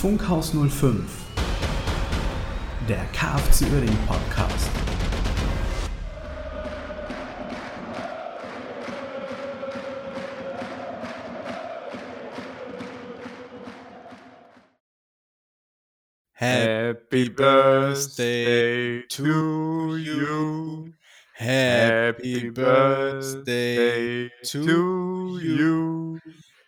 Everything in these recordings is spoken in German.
Funkhaus 05, der KFC Uerdingen Podcast. Happy birthday to you. Happy birthday to you.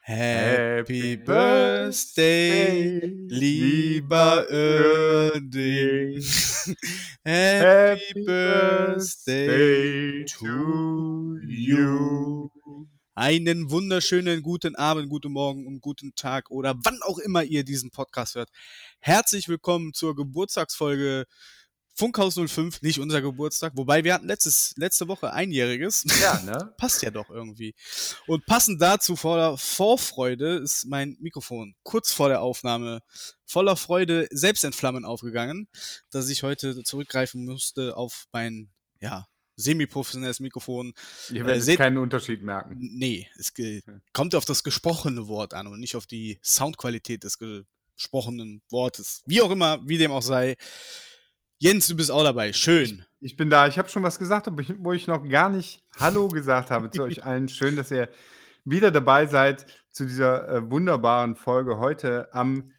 Happy birthday, lieber Oerding. Happy birthday to you. Einen wunderschönen guten Abend, guten Morgen und guten Tag oder wann auch immer ihr diesen Podcast hört. Herzlich willkommen zur Geburtstagsfolge Funkhaus 05, nicht unser Geburtstag, wobei wir hatten letztes, letzte Woche einjähriges. Ja, ne? Passt ja doch irgendwie. Und passend dazu voller Vorfreude ist mein Mikrofon kurz vor der Aufnahme voller Freude selbst in Flammen aufgegangen, dass ich heute zurückgreifen musste auf mein, ja, semi-professionelles Mikrofon. Ihr Äh, werdet seht- keinen Unterschied merken. Nee, es kommt auf das gesprochene Wort an und nicht auf die Soundqualität des gesprochenen Wortes. Wie auch immer, wie dem auch sei. Jens, du bist auch dabei. Schön. Ich bin da. Ich habe schon was gesagt, ich, wo ich noch gar nicht Hallo gesagt habe zu euch allen. Schön, dass ihr wieder dabei seid zu dieser äh, wunderbaren Folge heute am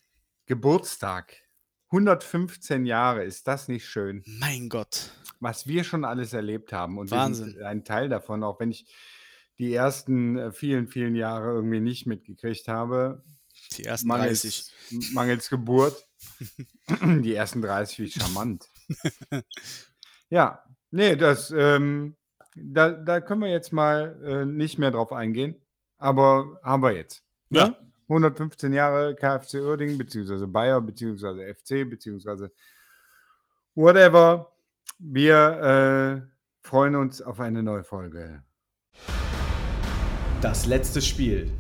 Geburtstag. 115 Jahre, ist das nicht schön? Mein Gott. Was wir schon alles erlebt haben. Und wir Wahnsinn. sind ein Teil davon, auch wenn ich die ersten äh, vielen, vielen Jahre irgendwie nicht mitgekriegt habe. Die ersten 30. Mangels, mangels Geburt. Die ersten 30, wie charmant. ja, nee, das, ähm, da, da können wir jetzt mal äh, nicht mehr drauf eingehen, aber haben wir jetzt. ne? Ja. 115 Jahre KFC Uerdingen, beziehungsweise Bayer, beziehungsweise FC, beziehungsweise whatever. Wir äh, freuen uns auf eine neue Folge. Das letzte Spiel.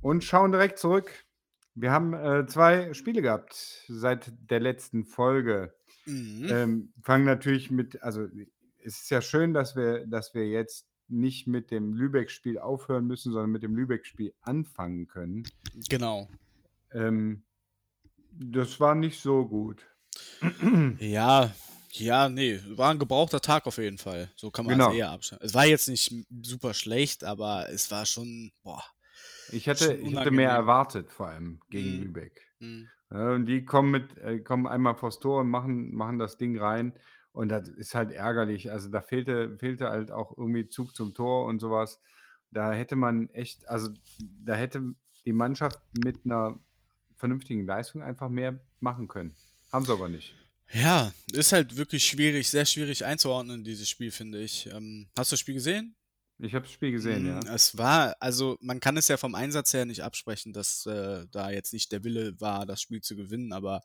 und schauen direkt zurück. Wir haben äh, zwei Spiele gehabt seit der letzten Folge. Mhm. Ähm, fangen natürlich mit, also es ist ja schön, dass wir, dass wir jetzt nicht mit dem Lübeck-Spiel aufhören müssen, sondern mit dem Lübeck-Spiel anfangen können. Genau. Ähm, das war nicht so gut. Ja, ja, nee, war ein gebrauchter Tag auf jeden Fall. So kann man Genau. es eher abschneiden. Es war jetzt nicht super schlecht, aber es war schon, boah. Ich hätte, ich hätte mehr erwartet, vor allem gegen Mhm. Lübeck. hm. Ja, und die kommen mit, äh, kommen einmal vors Tor und machen, machen das Ding rein. Und das ist halt ärgerlich. Also da fehlte, fehlte halt auch irgendwie Zug zum Tor und sowas. Da hätte man echt, also da hätte die Mannschaft mit einer vernünftigen Leistung einfach mehr machen können. Haben sie aber nicht. Ja, ist halt wirklich schwierig, sehr schwierig einzuordnen, dieses Spiel, finde ich. Ähm, hast du das Spiel gesehen? Ich habe das Spiel gesehen, Mm, ja. Es war, also man kann es ja vom Einsatz her nicht absprechen, dass äh, da jetzt nicht der Wille war, das Spiel zu gewinnen, aber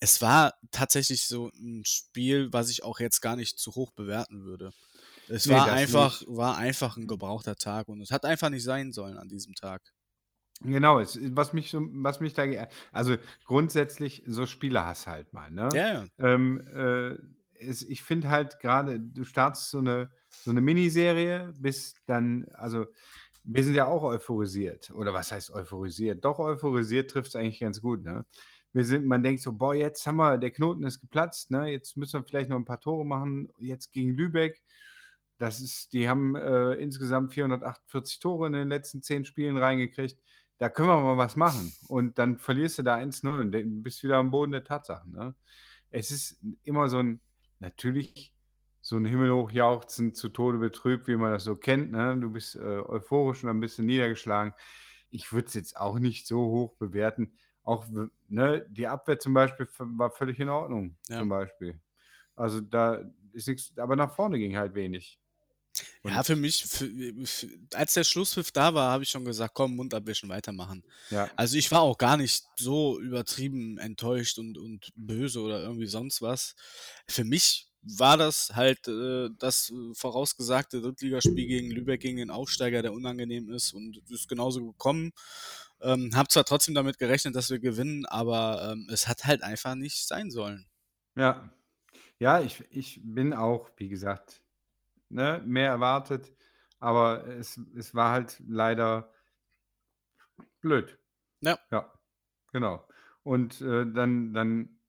es war tatsächlich so ein Spiel, was ich auch jetzt gar nicht zu hoch bewerten würde. Es Nee, war einfach, nicht. war einfach ein gebrauchter Tag und es hat einfach nicht sein sollen an diesem Tag. Genau, es, was mich so, was mich da, also grundsätzlich so Spiele hast halt mal, ne? Ja, ja. Ähm, äh, es, ich finde halt gerade, du startest so eine, so eine Miniserie, bis dann, also wir sind ja auch euphorisiert. Oder was heißt euphorisiert? Doch, euphorisiert trifft es eigentlich ganz gut, ne? Wir sind, man denkt so, boah, jetzt haben wir, der Knoten ist geplatzt, ne? Jetzt müssen wir vielleicht noch ein paar Tore machen. Jetzt gegen Lübeck. Das ist, die haben äh, insgesamt 448 Tore in den letzten zehn Spielen reingekriegt. Da können wir mal was machen. Und dann verlierst du da 1-0 und bist wieder am Boden der Tatsachen. Ne? Es ist immer so ein, natürlich so ein Himmelhochjauchzen zu Tode betrübt, wie man das so kennt. Ne? Du bist äh, euphorisch und ein bisschen niedergeschlagen. Ich würde es jetzt auch nicht so hoch bewerten. Auch ne, die Abwehr zum Beispiel war völlig in Ordnung. Ja. Zum Beispiel. Also da ist nichts, aber nach vorne ging halt wenig. Ja, Und- für mich, für, für, als der Schlusspfiff da war, habe ich schon gesagt, komm, Mund abwischen, weitermachen. Ja. Also ich war auch gar nicht so übertrieben enttäuscht und, und böse oder irgendwie sonst was. Für mich war das halt äh, das äh, vorausgesagte Drittligaspiel gegen Lübeck gegen den Aufsteiger, der unangenehm ist und es ist genauso gekommen. Ähm, hab zwar trotzdem damit gerechnet, dass wir gewinnen, aber ähm, es hat halt einfach nicht sein sollen. Ja, ja, ich, ich bin auch, wie gesagt, ne, mehr erwartet, aber es, es war halt leider blöd. Ja. Ja, genau. Und äh, dann, dann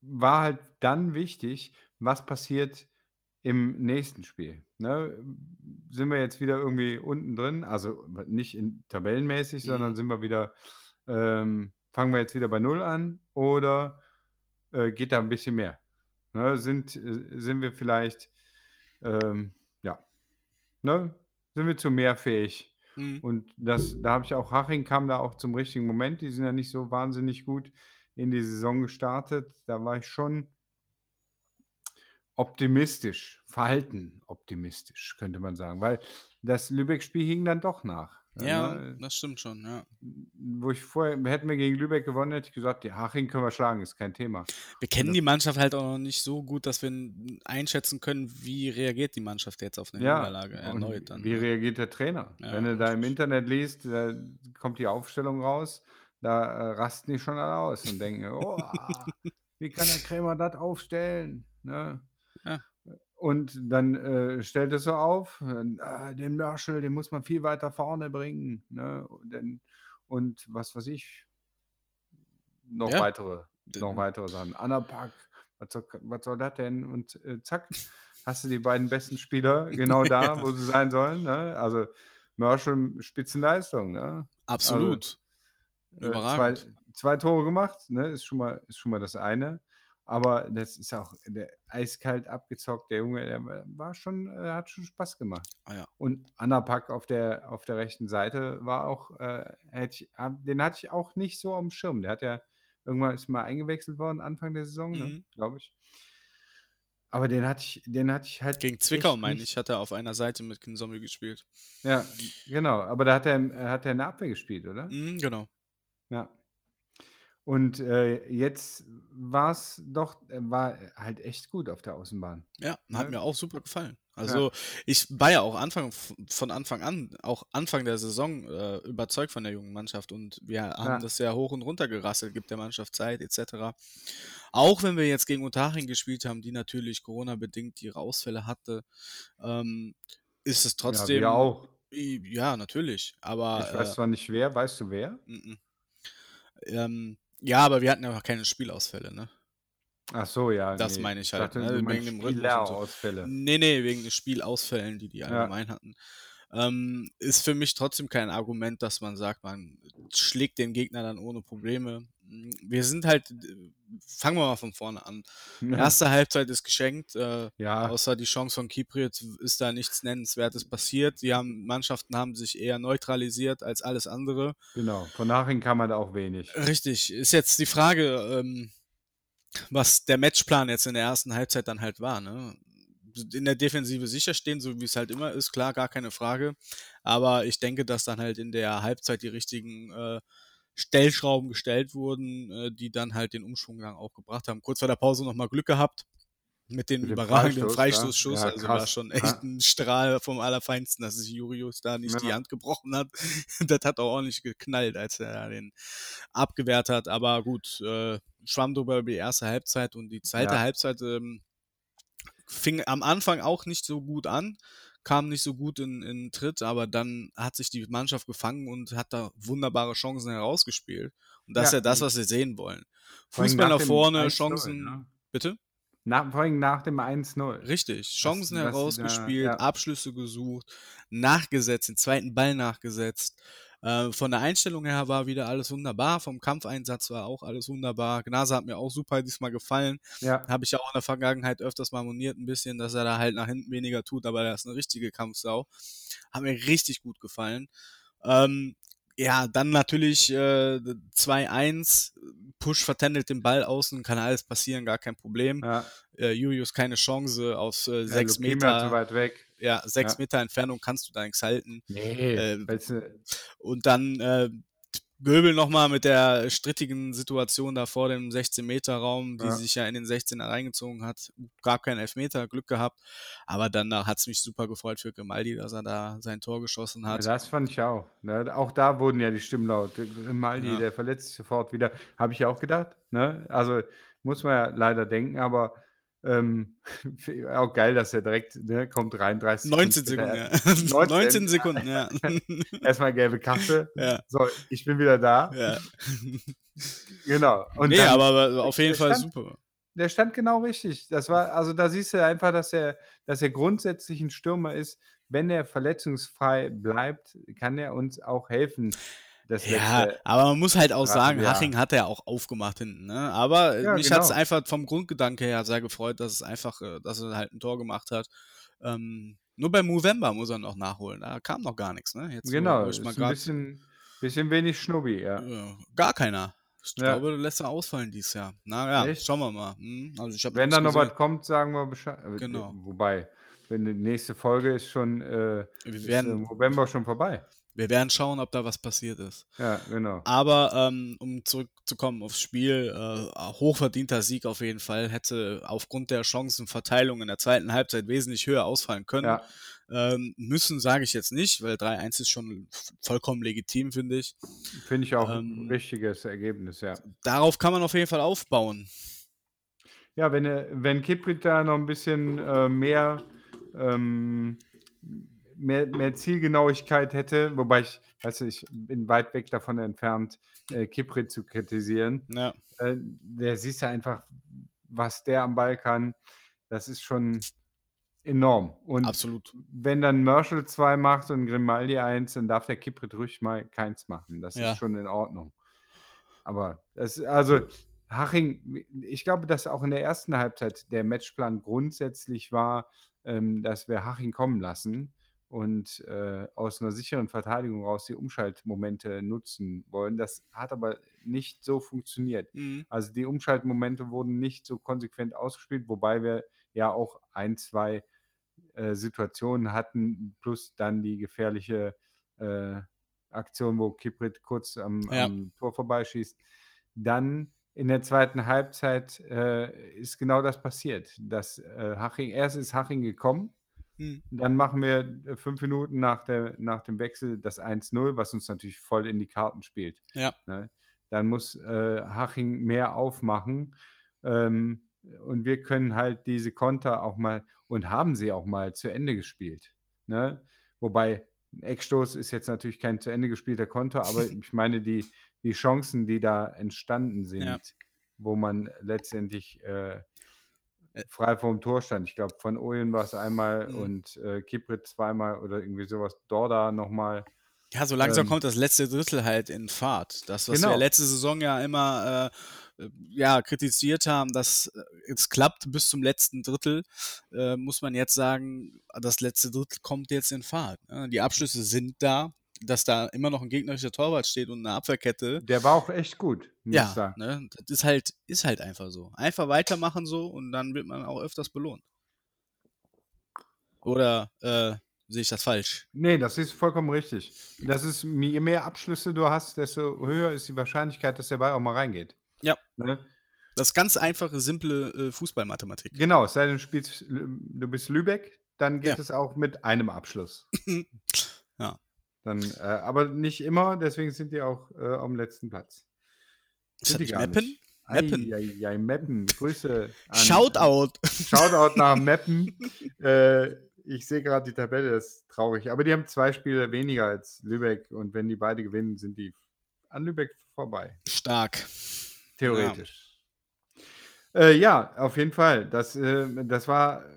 war halt dann wichtig, was passiert im nächsten Spiel. Ne? Sind wir jetzt wieder irgendwie unten drin, also nicht in, tabellenmäßig, Mhm. sondern sind wir wieder, ähm, fangen wir jetzt wieder bei Null an oder äh, geht da ein bisschen mehr? Ne? Sind, äh, sind wir vielleicht, ähm, ja, ne? sind wir zu mehr fähig? Mhm. Und das, da habe ich auch, Haching kam da auch zum richtigen Moment. Die sind ja nicht so wahnsinnig gut in die Saison gestartet. Da war ich schon optimistisch, verhalten optimistisch, könnte man sagen. Weil das Lübeck-Spiel hing dann doch nach. Ja, ne? das stimmt schon, ja. Wo ich vorher, hätten wir gegen Lübeck gewonnen, hätte ich gesagt, die Haching können wir schlagen, ist kein Thema. Wir kennen die Mannschaft halt auch noch nicht so gut, dass wir einschätzen können, wie reagiert die Mannschaft jetzt auf eine Ja, Niederlage erneut dann. wie ne? reagiert der Trainer? Ja, Wenn du da im. Internet liest, da kommt die Aufstellung raus, da äh, rasten die schon alle aus und denken, oh, wie kann der Krämer das aufstellen? Ne? Ja. Und dann äh, stellt es so auf, äh, den Marshall, den muss man viel weiter vorne bringen. Ne? Und, dann, und was weiß ich, noch Ja. weitere, noch weitere Sachen. Anna Pack, was soll, was soll das denn? Und äh, zack, hast du die beiden besten Spieler genau da, wo sie sein sollen. Ne? Also Marshall Spitzenleistung. Ne? Absolut. Äh, zwei, Überragend. zwei Tore gemacht, ne? ist, schon mal, ist schon mal das eine. Aber das ist auch der eiskalt abgezockt, der Junge, der war schon, äh, hat schon Spaß gemacht. Ah, ja. Und Anna Pack auf der, auf der rechten Seite war auch, äh, hätte ich, den hatte ich auch nicht so am Schirm. Der hat ja irgendwann ist mal eingewechselt worden, Anfang der Saison, ne? Mhm. glaube ich. Aber den hatte ich, den hatte ich halt. Gegen Zwickau, meine ich, hat er auf einer Seite mit Kinzombie gespielt. Ja, genau. Aber da hat er, hat er in der Abwehr gespielt, oder? Mhm, genau. Ja. Und äh, jetzt war es doch, äh, war halt echt gut auf der Außenbahn. Ja, hat Ne? mir auch super gefallen. Also ich war ja auch Anfang von Anfang an, auch Anfang der Saison äh, überzeugt von der jungen Mannschaft und wir haben Ja. das ja hoch und runter gerasselt, gibt der Mannschaft Zeit etc. Auch wenn wir jetzt gegen Unterhaching gespielt haben, die natürlich Corona-bedingt ihre Ausfälle hatte, ähm, ist es Ja, trotzdem. wir auch. Ja, natürlich. Aber Ich weiß äh, zwar nicht wer, weißt du wer? mhm. ähm, ja, aber wir hatten ja auch keine Spielausfälle, ne? Ach so, ja. Das nee. meine ich Ich halt, dachte, ne, wegen dem und so. Spielerausfälle. Nee, nee, wegen den Spielausfällen, die die allgemein hatten. Ähm, ist für mich trotzdem kein Argument, dass man sagt, man schlägt den Gegner dann ohne Probleme. Wir sind halt, fangen wir mal von vorne an. Erste Halbzeit ist geschenkt. Äh, Ja, Außer die Chance von Kiprit ist da nichts Nennenswertes passiert. Die haben, Mannschaften haben sich eher neutralisiert als alles andere. genau. Von nachhin kann man da auch wenig. Richtig. Ist jetzt die Frage, ähm, was der Matchplan jetzt in der ersten Halbzeit dann halt war. Ne? In der Defensive sicher stehen, so wie es halt immer ist, klar, gar keine Frage. Aber ich denke, dass dann halt in der Halbzeit die richtigen äh, Stellschrauben gestellt wurden, äh, die dann halt den Umschwung dann auch gebracht haben. Kurz vor der Pause nochmal Glück gehabt mit dem Mit dem überragenden ja. Freistoßschuss. Ja, also war krass. schon Ja. echt ein Strahl vom Allerfeinsten, dass sich Jurius da nicht die Ja. Hand gebrochen hat. das hat auch ordentlich geknallt, als er den abgewehrt hat. Aber gut, äh, schwamm drüber über die erste Halbzeit und die zweite Ja. Halbzeit ähm, fing am Anfang auch nicht so gut an, kam nicht so gut in, in Tritt, aber dann hat sich die Mannschaft gefangen und hat da wunderbare Chancen herausgespielt. Und das ist Ja, ja das, was wir sehen wollen. Vor allem Fußball nach vorne, 1-0, Chancen. Ne? Bitte? Nach, vor allem nach dem 1-0. Richtig, Chancen das- herausgespielt, ja. Abschlüsse gesucht, nachgesetzt, den zweiten Ball nachgesetzt. Äh, von der Einstellung her war wieder alles wunderbar, vom Kampfeinsatz war auch alles wunderbar. Gnase hat mir auch super diesmal gefallen. Ja, Habe ich ja auch in der Vergangenheit öfters mal moniert ein bisschen, dass er da halt nach hinten weniger tut, aber er ist eine richtige Kampfsau. Hat mir richtig gut gefallen. Ähm, ja, dann natürlich äh, 2-1. Push vertändelt den Ball außen, kann alles passieren, gar kein Problem. ja. Äh, Julius keine Chance aus äh, Ja, sechs Meter. weit weg. Ja, sechs Ja. Meter Entfernung kannst du da nichts halten. Nee, Äh, äh, Und dann äh, Göbel nochmal mit der strittigen Situation da vor dem 16-Meter-Raum, die Ja. sich ja in den 16er reingezogen hat. Gab keinen Elfmeter, Glück gehabt. Aber danach hat es mich super gefreut für Grimaldi, dass er da sein Tor geschossen Ja, hat. das fand ich auch. Ne? Auch da wurden ja die Stimmen laut. Maldi, Ja. der verletzt sich sofort wieder. Habe ich auch gedacht. Ne? Also muss man ja leider denken, aber ähm, auch geil, dass er direkt ne, kommt rein, 30 19 später Sekunden, ja. erst- 19, 19 Sekunden, ja. Erstmal gelbe Karte. ja, So, ich bin wieder da. ja. Genau. Und nee, dann- aber, auf jeden Fall stand- super. Der stand genau richtig. Das war, also da siehst du einfach, dass er, dass er grundsätzlich ein Stürmer ist. Wenn er verletzungsfrei bleibt, kann er uns auch helfen. Das Ja, letzte, aber man muss halt auch sagen, Dreivierteljahr. Haching hat er auch aufgemacht hinten. Ne? Aber äh, Ja, mich hat es genau. einfach vom Grundgedanke her sehr gefreut, dass es einfach, äh, dass er halt ein Tor gemacht hat. Ähm, nur beim Movember muss er noch nachholen. Da kam noch gar nichts. Ne? Jetzt, wo- genau, ist ein grad- bisschen, bisschen wenig Schnubbi, ja. Ja, gar keiner. Ich Ja. glaube, lässt er ausfallen dieses Jahr. Na ja, Echt? schauen wir mal. Hm, also Wenn da noch was kommt, sagen wir Bescheid. Äh, Genau. Wobei, wenn die nächste Folge ist schon, äh, Wir ist werden, im November schon vorbei. Wir werden schauen, ob da was passiert ist. Ja, genau. Aber ähm, um zurückzukommen aufs Spiel, äh, hochverdienter Sieg auf jeden Fall. Hätte aufgrund der Chancenverteilung in der zweiten Halbzeit wesentlich höher ausfallen können. Ja, Ähm, müssen sage ich jetzt nicht, weil 3-1 ist schon vollkommen legitim, finde ich. finde ich auch Ähm, ein richtiges Ergebnis, ja. Darauf kann man auf jeden Fall aufbauen. Ja, wenn, er- wenn Kiprit da noch ein bisschen äh, mehr, ähm, mehr, mehr Zielgenauigkeit hätte, wobei ich, weißt du, ich bin weit weg davon entfernt, äh, Kiprit zu kritisieren. Ja, Äh, der siehst du einfach, was der am Ball kann. Das ist schon enorm. Und absolut. wenn dann Marshall 2 macht und Grimaldi 1, dann darf der Kiprit ruhig mal keins machen. Das Ja. ist schon in Ordnung. Aber das, also Haching, ich glaube, dass auch in der ersten Halbzeit der Matchplan grundsätzlich war, ähm, dass wir Haching kommen lassen und äh, aus einer sicheren Verteidigung raus die Umschaltmomente nutzen wollen. Das hat aber nicht so funktioniert. Mhm. Also die Umschaltmomente wurden nicht so konsequent ausgespielt, wobei wir ja auch ein, zwei äh, Situationen hatten, plus dann die gefährliche äh, Aktion, wo Kiprit kurz am, Ja. am Tor vorbeischießt. Dann in der zweiten Halbzeit äh, ist genau das passiert. Dass, äh, Haching, erst ist Haching gekommen, Mhm. dann machen wir äh, fünf Minuten nach, der, nach dem Wechsel das 1-0, was uns natürlich voll in die Karten spielt. Ja. Ne? Dann muss äh, Haching mehr aufmachen. Ähm, und wir können halt diese Konter auch mal und haben sie auch mal zu Ende gespielt. Ne? Wobei Eckstoß ist jetzt natürlich kein zu Ende gespielter Konter, aber ich meine, die, die Chancen, die da entstanden sind, Ja. wo man letztendlich äh, frei vorm Tor stand. Ich glaube, von Oyen war es einmal Mhm. und äh, Kiprit zweimal oder irgendwie sowas. Dorda nochmal. Ja, so langsam Ähm, kommt das letzte Drittel halt in Fahrt. Das, was wir Genau. letzte Saison ja immer äh, äh, ja, kritisiert haben, dass äh, es klappt bis zum letzten Drittel, äh, muss man jetzt sagen, das letzte Drittel kommt jetzt in Fahrt. Ne? Die Abschlüsse sind da, dass da immer noch ein gegnerischer Torwart steht und eine Abwehrkette. Der war auch echt gut, Ja, ne, das ist halt, ist halt einfach so. Einfach weitermachen so und dann wird man auch öfters belohnt. Oder äh, sehe ich das falsch? Nee, das ist vollkommen richtig. Das ist, je mehr Abschlüsse du hast, desto höher ist die Wahrscheinlichkeit, dass der Ball auch mal reingeht. Ja. Ne? Das ist ganz einfache, simple äh, Fußballmathematik. Genau, es sei denn, du, spielst, du bist Lübeck, dann geht Ja. es auch mit einem Abschluss. Ja. Dann, äh, aber nicht immer, deswegen sind die auch äh, am letzten Platz. Sind die gar Meppen? nicht. Meppen. Eieiei, Meppen. Grüße an. Shoutout! Shoutout nach Meppen. Äh, ich sehe gerade die Tabelle, das ist traurig. Aber die haben zwei Spiele weniger als Lübeck und wenn die beide gewinnen, sind die an Lübeck vorbei. Stark. Theoretisch. Ja, äh, ja auf jeden Fall. Das, äh, das war äh,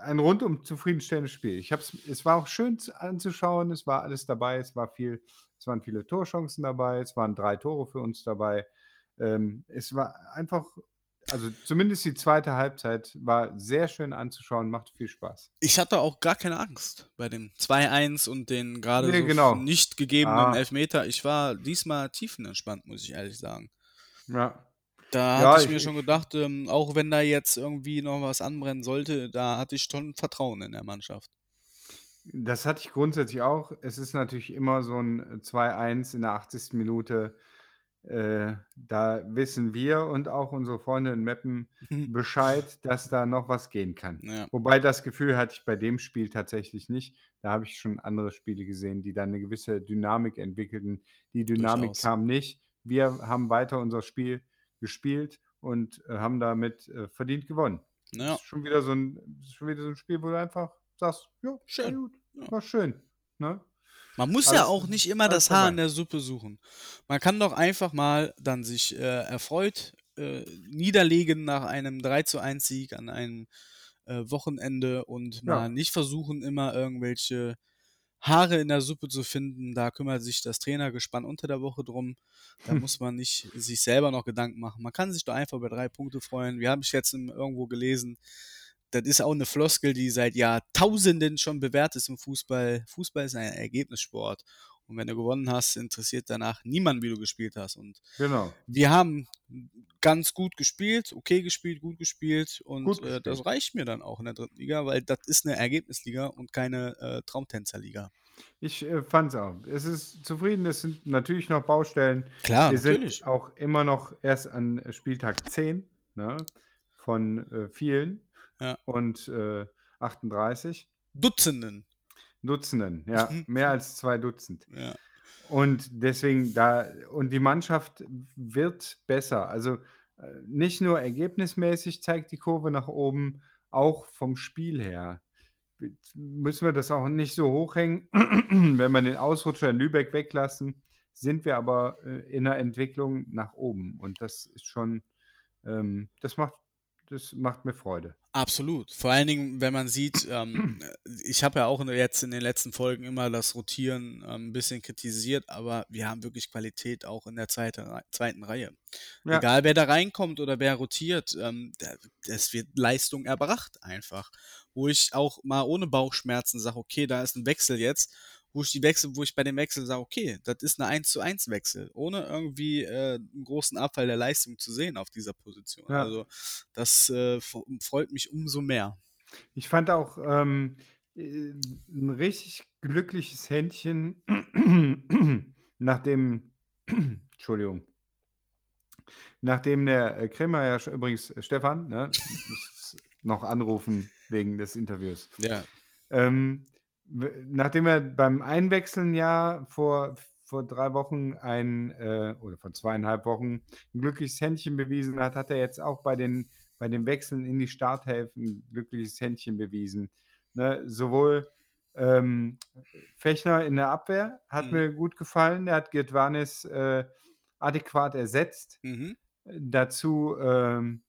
ein rundum zufriedenstellendes Spiel. Ich hab's, es war auch schön zu- anzuschauen, es war alles dabei, es war viel, es waren viele Torchancen dabei, es waren drei Tore für uns dabei. Ähm, es war einfach, also zumindest die zweite Halbzeit war sehr schön anzuschauen, macht viel Spaß. Ich hatte auch gar keine Angst bei dem 2-1 und den gerade Nee, so genau. nicht gegebenen Ah. Elfmeter. Ich war diesmal tiefenentspannt, muss ich ehrlich sagen. Ja, Da Ja, hatte ich, ich- mir schon gedacht, ähm, auch wenn da jetzt irgendwie noch was anbrennen sollte, da hatte ich schon Vertrauen in der Mannschaft. Das hatte ich grundsätzlich auch. Es ist natürlich immer so ein 2-1 in der 80. Minute. Äh, da wissen wir und auch unsere Freunde in Meppen. Bescheid, dass da noch was gehen kann. Ja. Wobei das Gefühl hatte ich bei dem Spiel tatsächlich nicht. Da habe ich schon andere Spiele gesehen, die dann eine gewisse Dynamik entwickelten. Die Dynamik Durchaus. kam nicht. Wir haben weiter unser Spiel gespielt und äh, haben damit äh, verdient gewonnen. Ja. Das ist schon wieder so ein, schon wieder so ein Spiel, wo du einfach sagst, ja, Schön. War gut, Ja. war schön. Ne? Man muss ja Alles- auch nicht immer das Haar in der Suppe suchen. Man kann doch einfach mal dann sich äh, erfreut äh, niederlegen nach einem 3 zu 1 Sieg an einem äh, Wochenende und mal Ja. nicht versuchen, immer irgendwelche Haare in der Suppe zu finden. Da kümmert sich das Trainergespann unter der Woche drum. Da muss man nicht sich selber noch Gedanken machen. Man kann sich doch einfach über drei Punkte freuen. Wir haben es jetzt im- irgendwo gelesen. Das ist auch eine Floskel, die seit Jahrtausenden schon bewährt ist im Fußball. Fußball ist ein Ergebnissport. Und wenn du gewonnen hast, interessiert danach niemand, wie du gespielt hast. Und Genau. wir haben ganz gut gespielt, okay gespielt, gut gespielt und Gut äh, das gespielt. reicht mir dann auch in der dritten Liga, weil das ist eine Ergebnisliga und keine äh, Traumtänzerliga. Ich äh, fand es auch. Es ist zufrieden, es sind natürlich noch Baustellen. Klar, Wir natürlich. sind auch immer noch erst an Spieltag 10 ne, von äh, vielen Ja. und äh, 38 Dutzenden. Dutzenden, ja, mehr als zwei Dutzend. Ja. Und deswegen da, und die Mannschaft wird besser. Also äh, nicht nur ergebnismäßig zeigt die Kurve nach oben, auch vom Spiel her. Müssen wir das auch nicht so hochhängen. Wenn wir den Ausrutscher in Lübeck weglassen, sind wir aber äh, in der Entwicklung nach oben. Und das ist schon, ähm, das macht, das macht mir Freude. Absolut. Vor allen Dingen, wenn man sieht, ähm, ich habe ja auch jetzt in den letzten Folgen immer das Rotieren ähm, ein bisschen kritisiert, aber wir haben wirklich Qualität auch in der zweite, zweiten Reihe. Ja. Egal wer da reinkommt oder wer rotiert, ähm, es wird Leistung erbracht einfach. Wo ich auch mal ohne Bauchschmerzen sage, okay, da ist ein Wechsel jetzt, wo ich die Wechsel, wo ich bei dem Wechsel sage, okay, das ist eine 1 zu 1 Wechsel, ohne irgendwie äh, einen großen Abfall der Leistung zu sehen auf dieser Position. Ja. Also das äh, freut mich umso mehr. Ich fand auch ähm, äh, ein richtig glückliches Händchen, nachdem, Entschuldigung, nachdem der äh, Krimmer ja übrigens, äh, Stefan, ne, muss noch anrufen wegen des Interviews. Ja. Ähm, nachdem er beim Einwechseln ja vor, vor drei Wochen ein, äh, oder vor zweieinhalb Wochen ein glückliches Händchen bewiesen hat, hat er jetzt auch bei den, bei den Wechseln in die Starthälften ein glückliches Händchen bewiesen. Ne, sowohl ähm, Fechner in der Abwehr hat Mhm. mir gut gefallen, der hat Gitwanis äh, adäquat ersetzt. Mhm. Dazu ähm,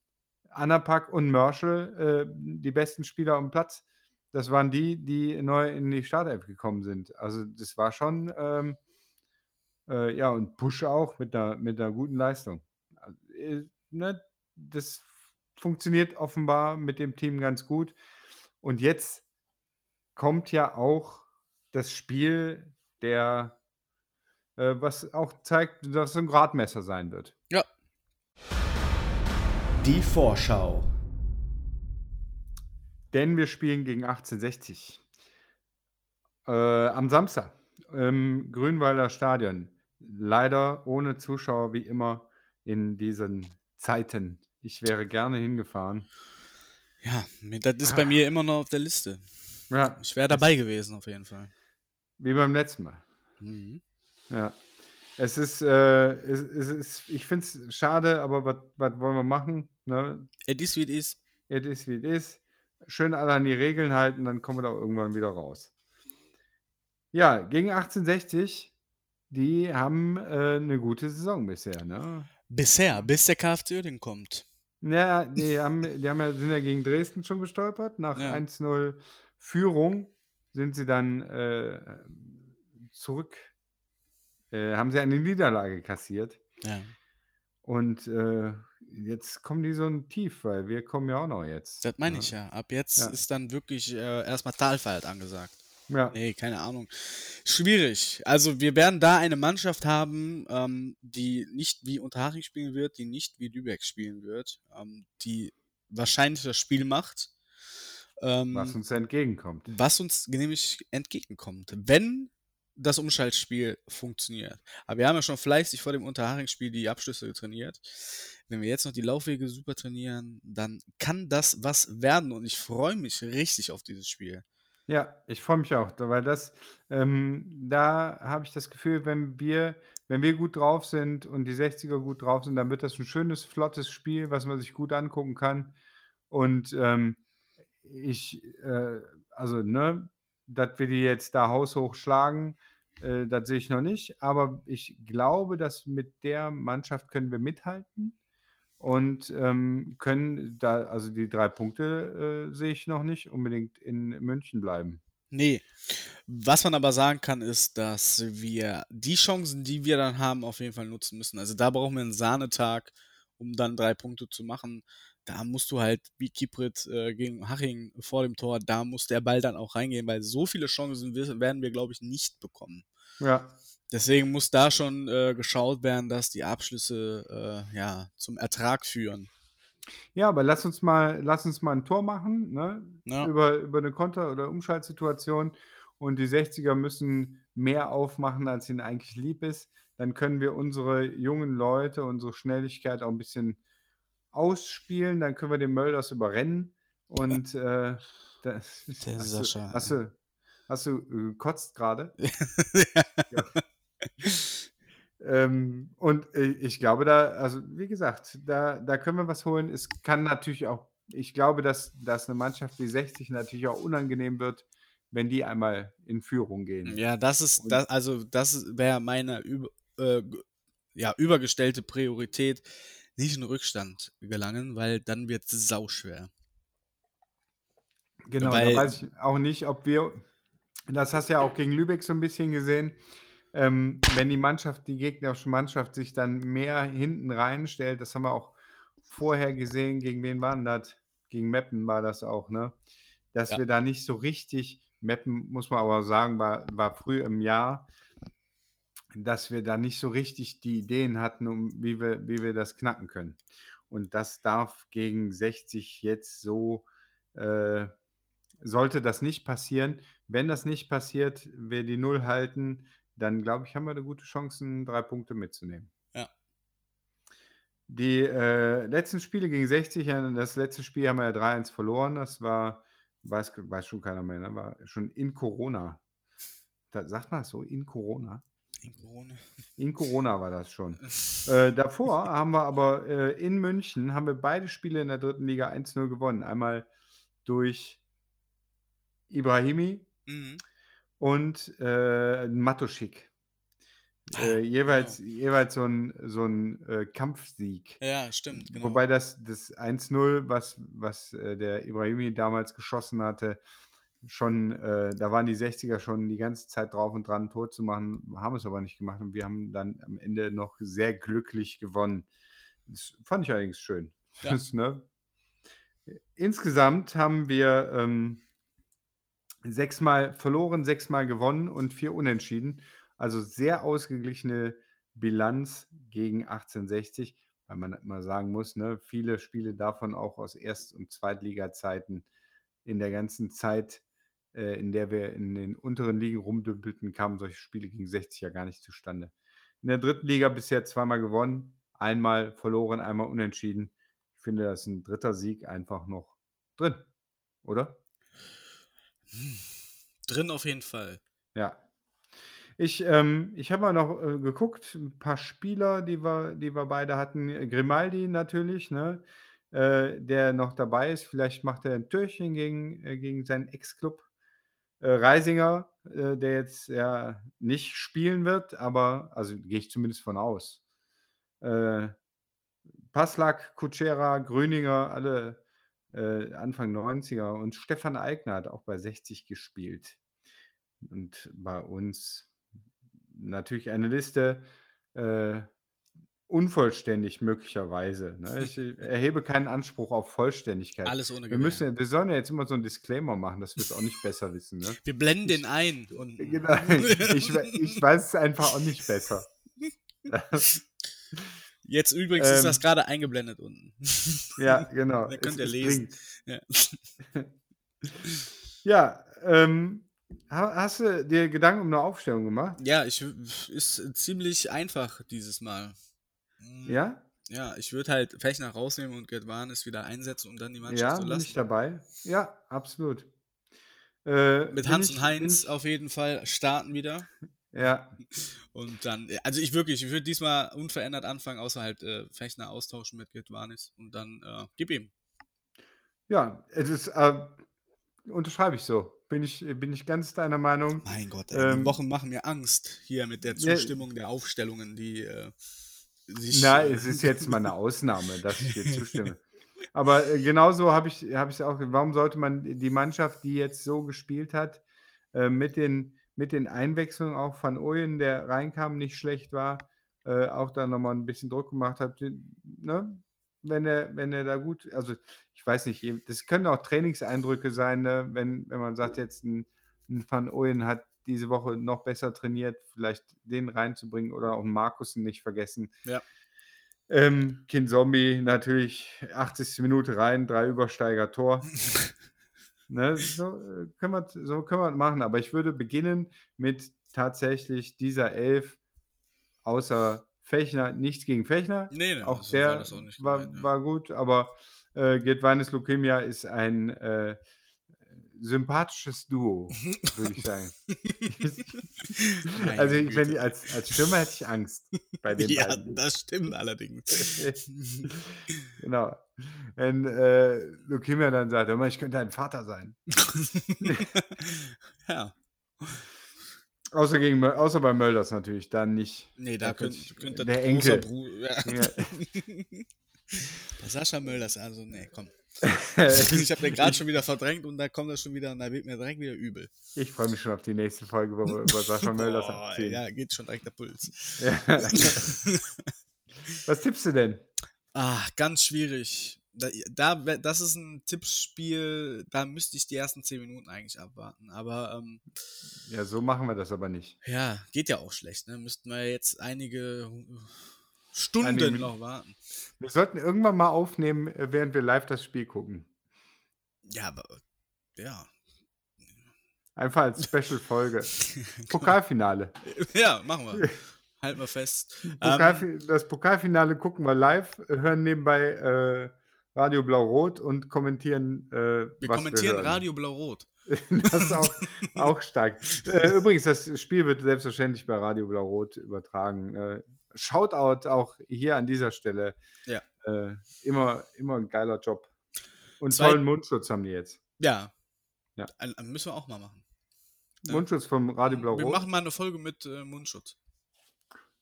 Anapak und Merschel, äh, die besten Spieler am Platz. Das waren die, die neu in die Startelf gekommen sind. Also das war schon, ähm, äh, ja, und Push auch mit einer, mit einer guten Leistung. Also, äh, ne, das funktioniert offenbar mit dem Team ganz gut. Und jetzt kommt ja auch das Spiel, der, äh, was auch zeigt, dass es ein Gradmesser sein wird. Ja. Die Vorschau. Denn wir spielen gegen 1860. Äh, am Samstag im Grünwalder Stadion. Leider ohne Zuschauer wie immer in diesen Zeiten. Ich wäre gerne hingefahren. Ja, das ist bei mir immer noch auf der Liste. Ja, Ich wäre dabei gewesen, auf jeden Fall. wie beim letzten Mal. Mhm. Ja. Es ist, äh, es, es ist ich finde es schade, aber was wollen wir machen? Ne? It is wie it is. Es ist, wie es ist. Schön alle an die Regeln halten, dann kommen wir da irgendwann wieder raus. Ja, gegen 1860, die haben äh, eine gute Saison bisher. Ne? Bisher, bis der KfC Uerdingen kommt. Ja, die, haben, die haben ja, sind ja gegen Dresden schon gestolpert. Nach Ja. 1-0 Führung sind sie dann äh, zurück, äh, haben sie eine Niederlage kassiert. Ja. Und äh, jetzt kommen die so ein Tief, weil wir kommen ja auch noch jetzt. Das meine ne? ich ja. Ab jetzt Ja. ist dann wirklich äh, erstmal Talfahrt angesagt. Ja. Nee, keine Ahnung. Schwierig. Also wir werden da eine Mannschaft haben, ähm, die nicht wie Unterhaching spielen wird, die nicht wie Lübeck spielen wird, ähm, die wahrscheinlich das Spiel macht. Ähm, was uns entgegenkommt. was uns nämlich entgegenkommt, wenn das Umschaltspiel funktioniert. Aber wir haben ja schon fleißig vor dem Unterhaching-Spiel die Abschlüsse trainiert. Wenn wir jetzt noch die Laufwege super trainieren, dann kann das was werden und ich freue mich richtig auf dieses Spiel. Ja, ich freue mich auch, weil das, ähm, da habe ich das Gefühl, wenn wir, wenn wir gut drauf sind und die 60er gut drauf sind, dann wird das ein schönes, flottes Spiel, was man sich gut angucken kann. Und ähm, ich, äh, also, ne, dass wir die jetzt da haushoch schlagen, Äh, das sehe ich noch nicht, aber ich glaube, dass mit der Mannschaft können wir mithalten und ähm, können da, also die drei Punkte äh, sehe ich noch nicht unbedingt in München bleiben. Nee. Was man aber sagen kann, ist, dass wir die Chancen, die wir dann haben, auf jeden Fall nutzen müssen. Also da brauchen wir einen Sahnetag, um dann drei Punkte zu machen. Da musst du halt wie Kiprit äh, gegen Haching vor dem Tor, da muss der Ball dann auch reingehen, weil so viele Chancen werden wir, glaube ich, nicht bekommen. Ja. Deswegen muss da schon äh, geschaut werden, dass die Abschlüsse äh, ja, zum Ertrag führen. Ja, aber lass uns mal, lass uns mal ein Tor machen, ne? Ja. Über, über eine Konter- oder Umschaltsituation. Und die 60er müssen mehr aufmachen, als ihnen eigentlich lieb ist. Dann können wir unsere jungen Leute, unsere Schnelligkeit auch ein bisschen ausspielen. Dann können wir den Mölders überrennen. Und äh, das, Der hast, Sascha. du, hast du, hast du äh, gekotzt gerade? ja. Ähm, und äh, ich glaube, da, also wie gesagt, da, da können wir was holen. Es kann natürlich auch, ich glaube, dass, dass eine Mannschaft wie 60 natürlich auch unangenehm wird, wenn die einmal in Führung gehen. Ja, das ist, das, also das wäre meine über, äh, ja, übergestellte Priorität, nicht in Rückstand gelangen, weil dann wird es sauschwer. Genau, Weil- da weiß ich auch nicht, ob wir, das hast du ja auch gegen Lübeck so ein bisschen gesehen, ähm, wenn die Mannschaft, die gegnerische Mannschaft sich dann mehr hinten reinstellt, das haben wir auch vorher gesehen, gegen wen waren das? Gegen Meppen war das auch, ne? Dass Ja. wir da nicht so richtig, Meppen muss man aber sagen, war, war früh im Jahr, dass wir da nicht so richtig die Ideen hatten, um, wie, wir, wie wir das knacken können. Und das darf gegen 60 jetzt so, äh, sollte das nicht passieren. Wenn das nicht passiert, wir die Null halten, dann glaube ich, haben wir eine gute Chance, drei Punkte mitzunehmen. Ja. Die äh, letzten Spiele gegen 60, ja, das letzte Spiel haben wir ja 3-1 verloren. Das war, weiß, weiß schon keiner mehr, ne? war schon in Corona. Da, sagt man so, in Corona? In Corona. In Corona war das schon. Äh, davor haben wir aber äh, in München haben wir beide Spiele in der dritten Liga 1-0 gewonnen. Einmal durch Ibrahimi Mhm. und äh, Matuschik. Äh, jeweils, jeweils so ein, so ein äh, Kampfsieg. Ja, stimmt, genau. Wobei das, das 1-0, was, was äh, der Ibrahimi damals geschossen hatte, schon, äh, da waren die 60er schon die ganze Zeit drauf und dran, ein Tor zu machen, haben es aber nicht gemacht und wir haben dann am Ende noch sehr glücklich gewonnen. Das fand ich allerdings schön. Ja. Das, ne? Insgesamt haben wir ähm, sechsmal verloren, sechsmal gewonnen und vier Unentschieden. Also sehr ausgeglichene Bilanz gegen 1860, weil man immer sagen muss, ne, viele Spiele davon auch aus Erst- und Zweitliga-Zeiten in der ganzen Zeit, äh, in der wir in den unteren Ligen rumdümpelten, kamen solche Spiele gegen 60 ja gar nicht zustande. In der dritten Liga bisher zweimal gewonnen, einmal verloren, einmal unentschieden. Ich finde, da ist ein dritter Sieg einfach noch drin, oder? Drin auf jeden Fall. Ja. Ich, ähm, ich habe mal noch äh, geguckt, ein paar Spieler, die wir, die wir beide hatten. Grimaldi natürlich, ne? Äh, der noch dabei ist. Vielleicht macht er ein Türchen gegen, äh, gegen seinen Ex-Club. Äh, Reisinger, äh, der jetzt ja nicht spielen wird, aber, also gehe ich zumindest von aus. Äh, Passlack, Kutschera, Gröninger, alle äh, Anfang 90er und Stefan Eigner hat auch bei 60 gespielt. Und bei uns natürlich eine Liste äh, unvollständig möglicherweise. Ne? Ich äh, erhebe keinen Anspruch auf Vollständigkeit. Alles ohne wir, Gewehr. müssen, wir sollen ja jetzt immer so einen Disclaimer machen, dass wir es auch nicht besser wissen. Ne? Wir blenden den ein. Und Genau, ich, ich weiß es einfach auch nicht besser. Jetzt übrigens ist Ähm. das gerade eingeblendet unten. ja, genau. Da könnt ihr es lesen. Ja. Ja, ähm, ha- hast du dir Gedanken um eine Aufstellung gemacht? Ja, ich ist ziemlich einfach dieses Mal. Mm, Ja? Ja, ich würde halt Fechner rausnehmen und Gedwanis wieder einsetzen und dann die Mannschaft Ja, bin lassen. ich dabei? Ja, absolut. Äh, Mit bin Hans ich- und bin Heinz auf jeden Fall starten wieder. Ja, Und dann, also ich wirklich, ich würde diesmal unverändert anfangen, außer halt äh, Fechner austauschen mit Gedwanis und dann äh, gib ihm. ja, es ist, äh, unterschreibe ich so. Bin ich, bin ich ganz deiner Meinung. Mein Gott, ey, die Ähm, Wochen machen mir Angst hier mit der Ja. Zustimmung der Aufstellungen, die äh, sich. Na, äh, es ist jetzt mal eine Ausnahme, dass ich dir zustimme. Aber äh, genauso habe ich es auch. Warum sollte man die Mannschaft, die jetzt so gespielt hat, äh, mit den mit den Einwechslungen auch von Oyen, der reinkam, nicht schlecht war, äh, auch da nochmal ein bisschen Druck gemacht hat, ne? Wenn er, wenn er da gut, also ich weiß nicht, das können auch Trainingseindrücke sein, ne? wenn, wenn man sagt, jetzt ein, ein Van Ooyen hat diese Woche noch besser trainiert, vielleicht den reinzubringen oder auch Markusen nicht vergessen. Ja. Ähm, Kind Zombie natürlich 80. Minute rein, drei Übersteiger Tor. Ne, so, äh, können wir, so können wir machen, aber ich würde beginnen mit tatsächlich dieser Elf, außer Fechner, nichts gegen Fechner. nee, nee, Auch war der das auch war, gemeint, ja. war gut, aber äh, Gedwanis Leukemia ist ein äh, sympathisches Duo, würde ich sagen. Also ich- wenn ich, als, als Stürmer hätte ich Angst bei den Ja, beiden. das stimmt allerdings. genau. Wenn äh, Leukemia dann sagt, mal, ich könnte ein Vater sein. ja. Außer, gegen, außer bei Mölders natürlich, dann nicht. Nee, da Da könnte könnte der Enkel. Bruder. Ja. Ja. Bei Sascha Mölders, also, nee, komm. Ich habe den gerade schon wieder verdrängt und da kommt er schon wieder und da wird mir direkt wieder übel. ich freue mich schon auf die nächste Folge, wo wir über Sascha Mölders Boah, erzählen. ja, geht schon direkt der Puls. Ja. Was tippst du denn? Ah, ganz schwierig. Da, da, das ist ein Tippspiel, da müsste ich die ersten 10 Minuten eigentlich abwarten. Aber ähm, Ja, so machen wir das aber nicht. ja, geht ja auch schlecht. Ne? Müssten wir jetzt einige Stunden Einige noch warten. Wir sollten irgendwann mal aufnehmen, äh, während wir live das Spiel gucken. Ja, aber ja. Einfach als Special-Folge. Pokalfinale. ja, machen wir. Halten wir fest. Ähm, Pokalfi das Pokalfinale gucken wir live, äh, hören nebenbei äh, Radio Blau-Rot und kommentieren, äh, wir kommentieren wir. Radio Blau-Rot. Das ist auch, auch stark. Äh, übrigens, das Spiel wird selbstverständlich bei Radio Blau-Rot übertragen. Shoutout auch hier an dieser Stelle. Ja. Äh, immer, immer ein geiler Job. Und Zwei- tollen Mundschutz haben die jetzt. Ja. Ja. Ein- Müssen wir auch mal machen. Ja. Mundschutz vom Radio Wir Blau-Rot. machen mal eine Folge mit äh, Mundschutz.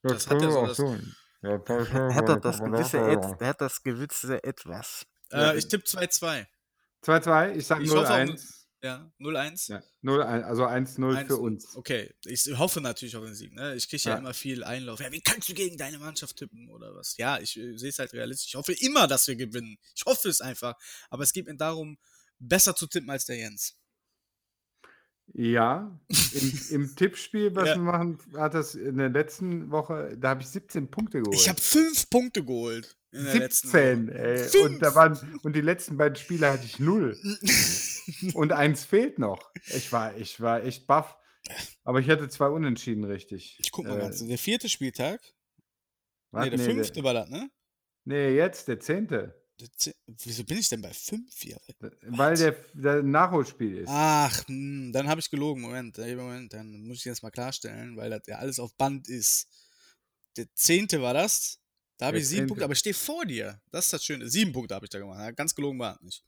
Ja, das hat ja so wir auch das- tun. Ja, das hat er das gewisse, Et, hat das gewisse Etwas. Äh, ich tippe 2-2. 2-2, ich sag Ich hoffe auch 0-1. Ja, 0-1. Ja, 0-1, also 1-0 für 1-0. uns. Okay, ich hoffe natürlich auf den Sieg. Ne? Ich kriege ja. Ja. immer viel Einlauf. Ja, wie kannst du gegen deine Mannschaft tippen oder was? Ja, ich äh, sehe es halt realistisch. Ich hoffe immer, dass wir gewinnen. Ich hoffe es einfach. Aber es geht mir darum, besser zu tippen als der Jens. Ja, im, im Tippspiel, was Ja. wir machen, hat das in der letzten Woche, da habe ich 17 Punkte geholt. Ich habe fünf Punkte geholt. In der letzten 17, Woche. ey. Fünf! Und, da waren, und die letzten beiden Spiele hatte ich null. Und eins fehlt noch. Ich war, ich war echt baff. Aber ich hatte zwei Unentschieden richtig. Ich guck mal Äh, ganz. Der vierte Spieltag? was? Nee, der Nee, fünfte der, war das, ne? nee, jetzt, der zehnte. Der ze- Wieso bin ich denn bei fünf hier? Weil der, der Nachholspiel ist. Ach, hm, dann habe ich gelogen. Moment, ey, Moment, dann muss ich jetzt mal klarstellen, weil das ja alles auf Band ist. Der zehnte war das. Da habe ich sieben. Punkte, aber ich stehe vor dir. Das ist das Schöne. Sieben Punkte habe ich da gemacht. Ganz gelogen war es nicht.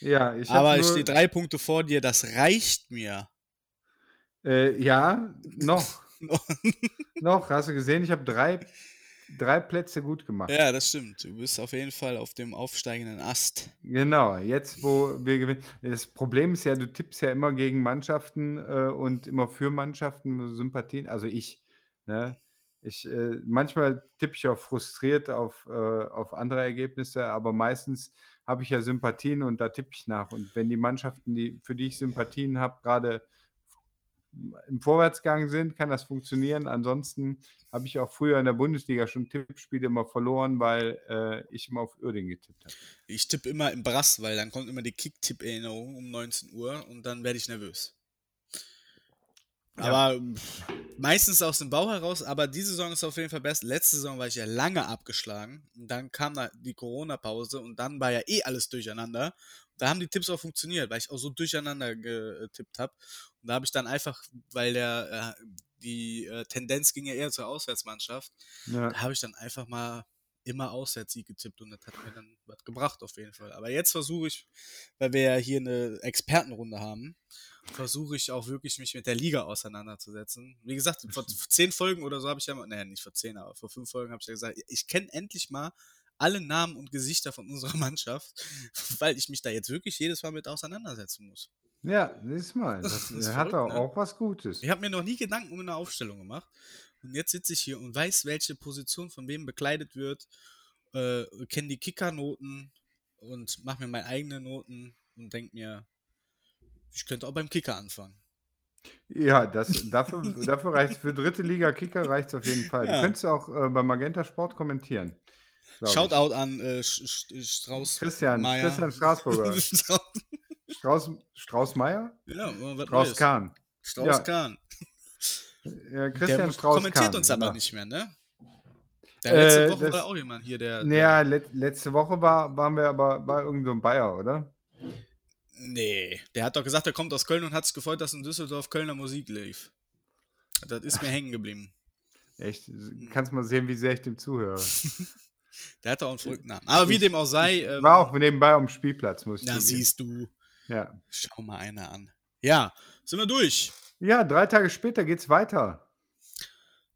Ja, ich aber ich stehe drei Punkte vor dir. Das reicht mir. äh, ja, noch. noch, hast du gesehen, ich habe drei, drei Plätze gut gemacht. ja, das stimmt. Du bist auf jeden Fall auf dem aufsteigenden Ast. Genau, jetzt wo wir gewinnen. Das Problem ist ja, du tippst ja immer gegen Mannschaften äh, und immer für Mannschaften Sympathien. Also ich, ne? Ich, äh, manchmal tippe ich auch frustriert auf, äh, auf andere Ergebnisse, aber meistens habe ich ja Sympathien und da tippe ich nach. Und wenn die Mannschaften, die, für die ich Sympathien habe, gerade im Vorwärtsgang sind, kann das funktionieren. Ansonsten habe ich auch früher in der Bundesliga schon Tippspiele immer verloren, weil äh, ich immer auf Uerdingen getippt habe. Ich tippe immer im Brass, weil dann kommt immer die Kick-Tipp-Erinnerung um 19 Uhr und dann werde ich nervös. Ja. Aber pff, meistens aus dem Bauch heraus, aber diese Saison ist auf jeden Fall besser. Letzte Saison war ich ja lange abgeschlagen und dann kam da die Corona-Pause und dann war ja eh alles durcheinander. Da haben die Tipps auch funktioniert, weil ich auch so durcheinander getippt habe. Und da habe ich dann einfach, weil der äh, die äh, Tendenz ging ja eher zur Auswärtsmannschaft, Ja. da habe ich dann einfach mal immer Auswärtssieg getippt und das hat mir dann was gebracht auf jeden Fall. Aber jetzt versuche ich, weil wir ja hier eine Expertenrunde haben, versuche ich auch wirklich mich mit der Liga auseinanderzusetzen. Wie gesagt, vor zehn Folgen oder so habe ich ja mal, naja, nicht vor zehn, aber vor fünf Folgen habe ich ja gesagt, ich kenne endlich mal alle Namen und Gesichter von unserer Mannschaft, weil ich mich da jetzt wirklich jedes Mal mit auseinandersetzen muss. Ja, siehst mal, Das das, er hat verrückt, auch, ne? auch was Gutes. Ich habe mir noch nie Gedanken um eine Aufstellung gemacht. Und jetzt sitze ich hier und weiß, welche Position von wem bekleidet wird, äh, kenne die Kickernoten und mache mir meine eigenen Noten und denke mir, ich könnte auch beim Kicker anfangen. Ja, das, dafür, dafür reicht für dritte Liga Kicker reicht es auf jeden Fall. Ja. Du könntest auch äh, bei Magenta Sport kommentieren. ich. Shoutout an äh, Strauß. Christian, Meier. Christian Straßburger. Strauß, Meier? ja, Strauß. Kahn. Strauß. Kahn. Ja, Der Christian Strauß kommentiert uns aber genau. nicht mehr, ne? Der letzte Äh, Woche das- war auch jemand hier, der. Naja, der let, letzte Woche war, waren wir aber bei irgendeinem Bayer, oder? nee, der hat doch gesagt, er kommt aus Köln und hat sich gefreut, dass in Düsseldorf Kölner Musik lief. Das ist mir hängen geblieben. Echt, kannst mal sehen, wie sehr ich dem zuhöre. Der hat auch einen verrückten Namen. Aber wie Ich- dem auch sei, ähm, War auch nebenbei am Spielplatz, muss ich na zugeben. siehst du, Ja. schau mal einer an. Ja, sind wir durch. Ja, drei Tage später geht's weiter.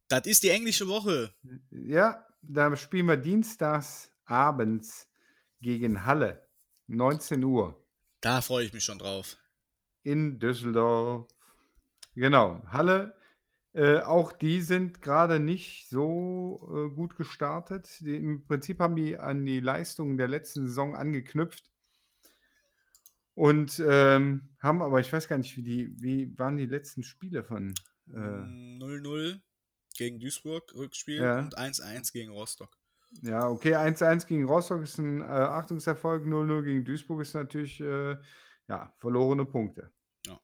Das ist die englische Woche. Ja, da spielen wir dienstags abends gegen Halle. 19 Uhr Da freue ich mich schon drauf. in Düsseldorf. Genau, Halle. Äh, auch die sind gerade nicht so äh, gut gestartet. Die, Im Prinzip haben die an die Leistungen der letzten Saison angeknüpft. Und ähm, haben aber, ich weiß gar nicht, wie die, wie waren die letzten Spiele von. Äh, Mm, 0-0 gegen Duisburg, Rückspiel Ja. und 1-1 gegen Rostock. Ja, okay, 1-1 gegen Rostock ist ein äh, Achtungserfolg, 0-0 gegen Duisburg ist natürlich äh, ja, verlorene Punkte. Ja.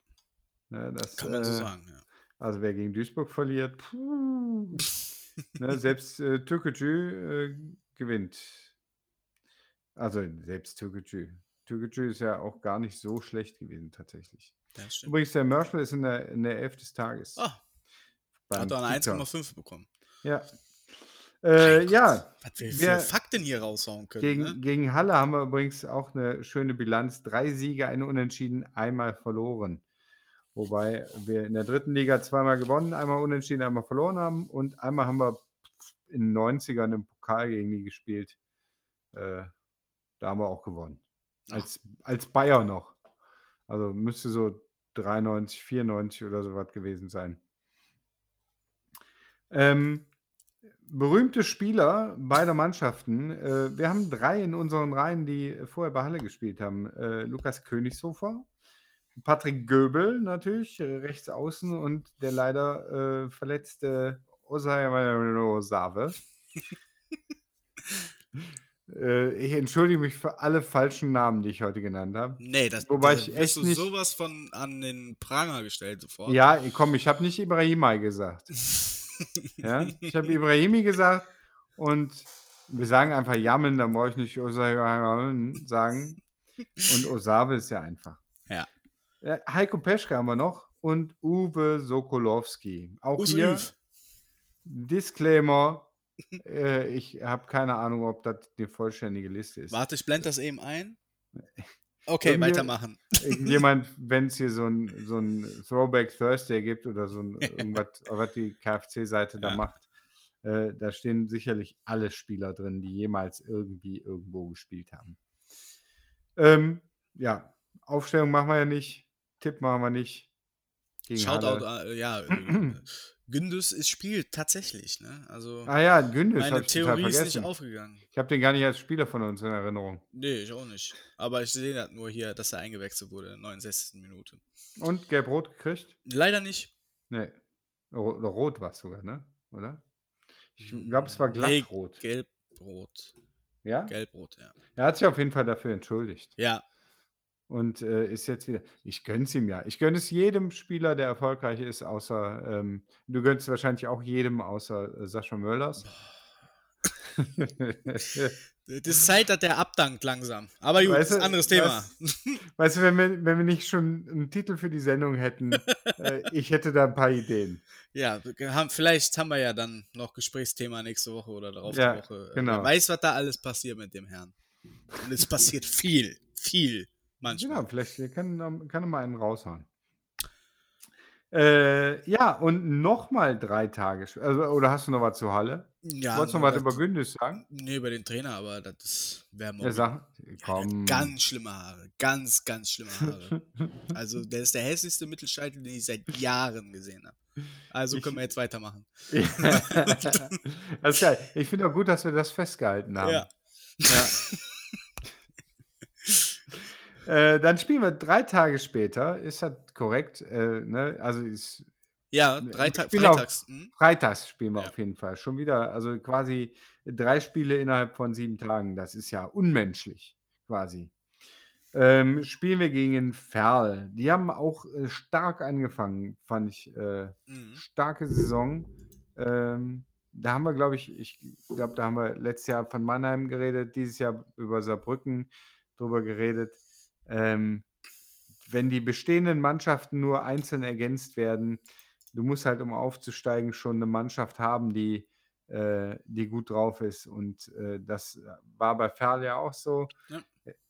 Ne, das, Kann man so äh, sagen, ja. Also wer gegen Duisburg verliert, puh, ne, selbst äh, Türkgücü äh, gewinnt. Also selbst Türkgücü. Türkgücü ist ja auch gar nicht so schlecht gewesen tatsächlich. Übrigens, der Merschel ist in der, in der Elf des Tages. Beim hat er eine Kicker. 1,5 bekommen. Ja. Äh, ja, Was wir Wir- für Fakten hier raushauen können. Gegen, ne? gegen Halle haben wir übrigens auch eine schöne Bilanz. Drei Siege, eine Unentschieden, einmal verloren. Wobei wir in der dritten Liga zweimal gewonnen, einmal unentschieden, einmal verloren haben. Und einmal haben wir in den 90ern im Pokal gegen die gespielt. Äh, da haben wir auch gewonnen. Ach. Als, als Bayer noch. Also müsste so 93, 94 oder so was gewesen sein. Ähm, berühmte Spieler beider Mannschaften. Äh, wir haben drei in unseren Reihen, die vorher bei Halle gespielt haben. Äh, Lukas Königshofer, Patrick Göbel natürlich, äh, rechts außen und der leider äh, verletzte Osay Save. äh, ich entschuldige mich für alle falschen Namen, die ich heute genannt habe. Nee, das Wobei da ich echt du nicht- sowas von an den Pranger gestellt sofort. Ja, komm, ich habe nicht Ibrahimai gesagt. Ja? Ich habe Ibrahimi gesagt und wir sagen einfach Jammen, dann brauche ich nicht Osay sagen. Und Osave ist ja einfach. Ja. Ja, Heiko Peschke haben wir noch und Uwe Sokolowski. Auch Us hier. Disclaimer. Äh, ich habe keine Ahnung, ob das die vollständige Liste ist. Warte, ich blende das eben ein. Okay, Irgendwie- weitermachen. Irgendjemand, wenn es hier so ein, so ein Throwback Thursday gibt oder so ein, irgendwas, was die KFC-Seite da Ja. macht, äh, da stehen sicherlich alle Spieler drin, die jemals irgendwie irgendwo gespielt haben. Ähm, ja, Aufstellung machen wir ja nicht, Tipp machen wir nicht. Shoutout, Halle. äh, ja, äh, Gündüz ist spielt tatsächlich, ne? Also Ah ja, Gündüz meine Theorie ist nicht aufgegangen. Ich habe den gar nicht als Spieler von uns in Erinnerung. Nee, ich auch nicht. Aber ich sehe das nur hier, dass er eingewechselt wurde in der 69. Minute. Und gelb-rot gekriegt? Leider nicht. Nee. Ro- Oder rot war es sogar, ne? Oder? Ich glaube, es war Nee, glattrot. Gelbrot. Ja? Gelbrot, ja. Er hat sich auf jeden Fall dafür entschuldigt. Ja, Und äh, ist jetzt wieder. Ich gönne es ihm ja. Ich gönne es jedem Spieler, der erfolgreich ist, außer. Ähm, du gönnst es wahrscheinlich auch jedem, außer äh, Sascha Möllers. Das ist Zeit, dass der abdankt langsam. Aber gut, Weißt das ist ein anderes Thema. weißt- Weißt du, wenn wir, wenn wir nicht schon einen Titel für die Sendung hätten, äh, ich hätte da ein paar Ideen. Ja, haben, vielleicht haben wir ja dann noch Gesprächsthema nächste Woche oder darauf Ja, die Woche. genau. Wer weiß, was da alles passiert mit dem Herrn. Und es passiert viel, viel manchmal. Genau, vielleicht kann, kann mal einen raushauen. Äh, ja, und nochmal drei Tage. Also, oder hast du noch was zur Halle? Ja, Wolltest du noch was über Gündüz sagen? Nee, über den Trainer, aber das wäre Ja, sag, komm. Ganz schlimme Haare. Ganz, ganz schlimme Haare. also, der ist der hässlichste Mittelscheitel, den ich seit Jahren gesehen habe. Also Ich- können wir jetzt weitermachen. das ist geil. Ich finde auch gut, dass wir das festgehalten haben. Ja. Ja. Äh, dann spielen wir drei Tage später. Ist das korrekt? Äh, ne? Also ist Ja, drei ich Ta bin auch- Freitags. hm? Freitags spielen wir Ja. auf jeden Fall. Schon wieder, also quasi drei Spiele innerhalb von sieben Tagen. Das ist ja unmenschlich, quasi. Ähm, spielen wir gegen Ferl. Die haben auch äh, stark angefangen, fand ich. Äh, Mhm. starke Saison. Ähm, da haben wir, glaube ich, ich glaube, da haben wir letztes Jahr von Mannheim geredet, dieses Jahr über Saarbrücken drüber geredet. Ähm, wenn die bestehenden Mannschaften nur einzeln ergänzt werden, du musst halt, um aufzusteigen, schon eine Mannschaft haben, die, äh, die gut drauf ist. Und äh, das war bei Ferl ja auch so. Ja.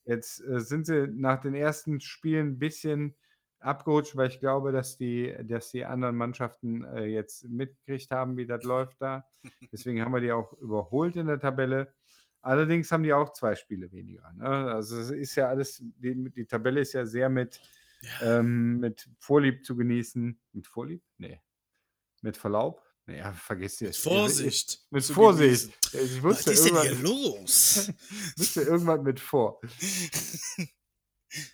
Jetzt äh, sind sie nach den ersten Spielen ein bisschen abgerutscht, weil ich glaube, dass die, dass die anderen Mannschaften äh, jetzt mitgekriegt haben, wie das läuft da. Deswegen haben wir die auch überholt in der Tabelle. Allerdings haben die auch zwei Spiele weniger. Ne? Also es ist ja alles, die, die Tabelle ist ja sehr mit, ähm, mit Vorlieb zu genießen. Mit Vorlieb? Nee. Mit Verlaub? Naja, vergiss Mit es. Vorsicht. Mit Vorsicht. genießen. Ich Was ist denn hier los? wusste irgendwann mit vor.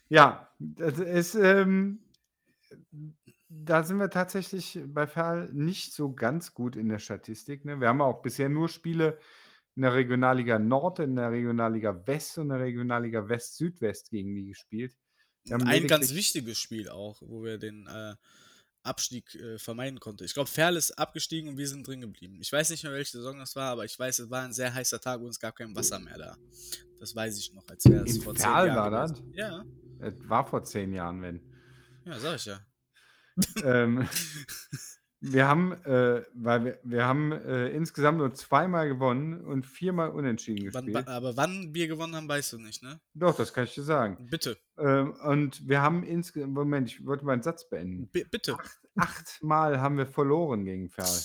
Ja, das ist, ähm, da sind wir tatsächlich bei Ferl nicht so ganz gut in der Statistik. Ne? Wir haben auch bisher nur Spiele in der Regionalliga Nord, in der Regionalliga West und in der Regionalliga West-Südwest gegen die gespielt. Ein ganz wichtiges Spiel auch, wo wir den äh, Abstieg äh, vermeiden konnten. Ich glaube, Ferl ist abgestiegen und wir sind drin geblieben. Ich weiß nicht mehr, welche Saison das war, aber ich weiß, es war ein sehr heißer Tag und es gab kein Wasser mehr da. Das weiß ich noch, als wäre es vor zehn Jahren war gewesen. Ja, Das war vor zehn Jahren, wenn. ja, sag ich ja. ähm, wir haben, äh, weil wir, wir haben äh, insgesamt nur zweimal gewonnen und viermal unentschieden Wann, gespielt. wa- aber wann wir gewonnen haben, weißt du nicht, ne? Doch, das kann ich dir sagen. Bitte, Ähm, und wir haben insgesamt, Moment, ich wollte meinen Satz beenden. bi bitte. Achtmal haben wir verloren gegen Ferl.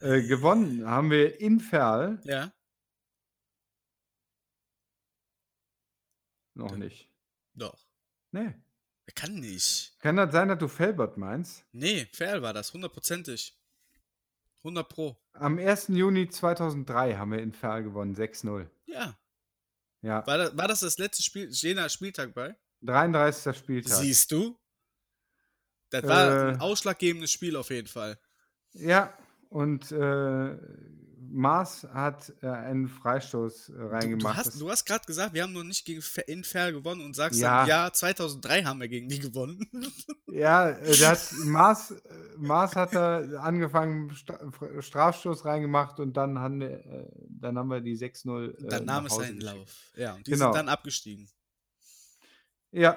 Äh, gewonnen haben wir in Ferl Ja, noch Ja. nicht. doch. Nee. Er kann nicht. Kann das sein, dass du Felbert meinst? Nee, Ferl war das, hundertprozentig. 100 Pro. Am 1. Juni 2003 haben wir in Ferl gewonnen, 6-0. Ja. Ja, War das, war das das letzte Spiel, jener Spieltag bei? 33. Spieltag. Siehst du? Das war ein Äh. ausschlaggebendes Spiel auf jeden Fall. Ja, und äh, Maas hat äh, einen Freistoß äh, reingemacht. du hast, du hast gerade gesagt, wir haben noch nicht gegen in Fair gewonnen und sagst Ja. dann, ja, 2003 haben wir gegen die gewonnen. ja, äh, der hat, Maas, äh, Maas hat da angefangen, Fra- Strafstoß reingemacht und dann haben wir, äh, dann haben wir die 6-0. Äh, dann nahm es geschickt. Lauf. Ja, und die Genau. sind dann abgestiegen. Ja,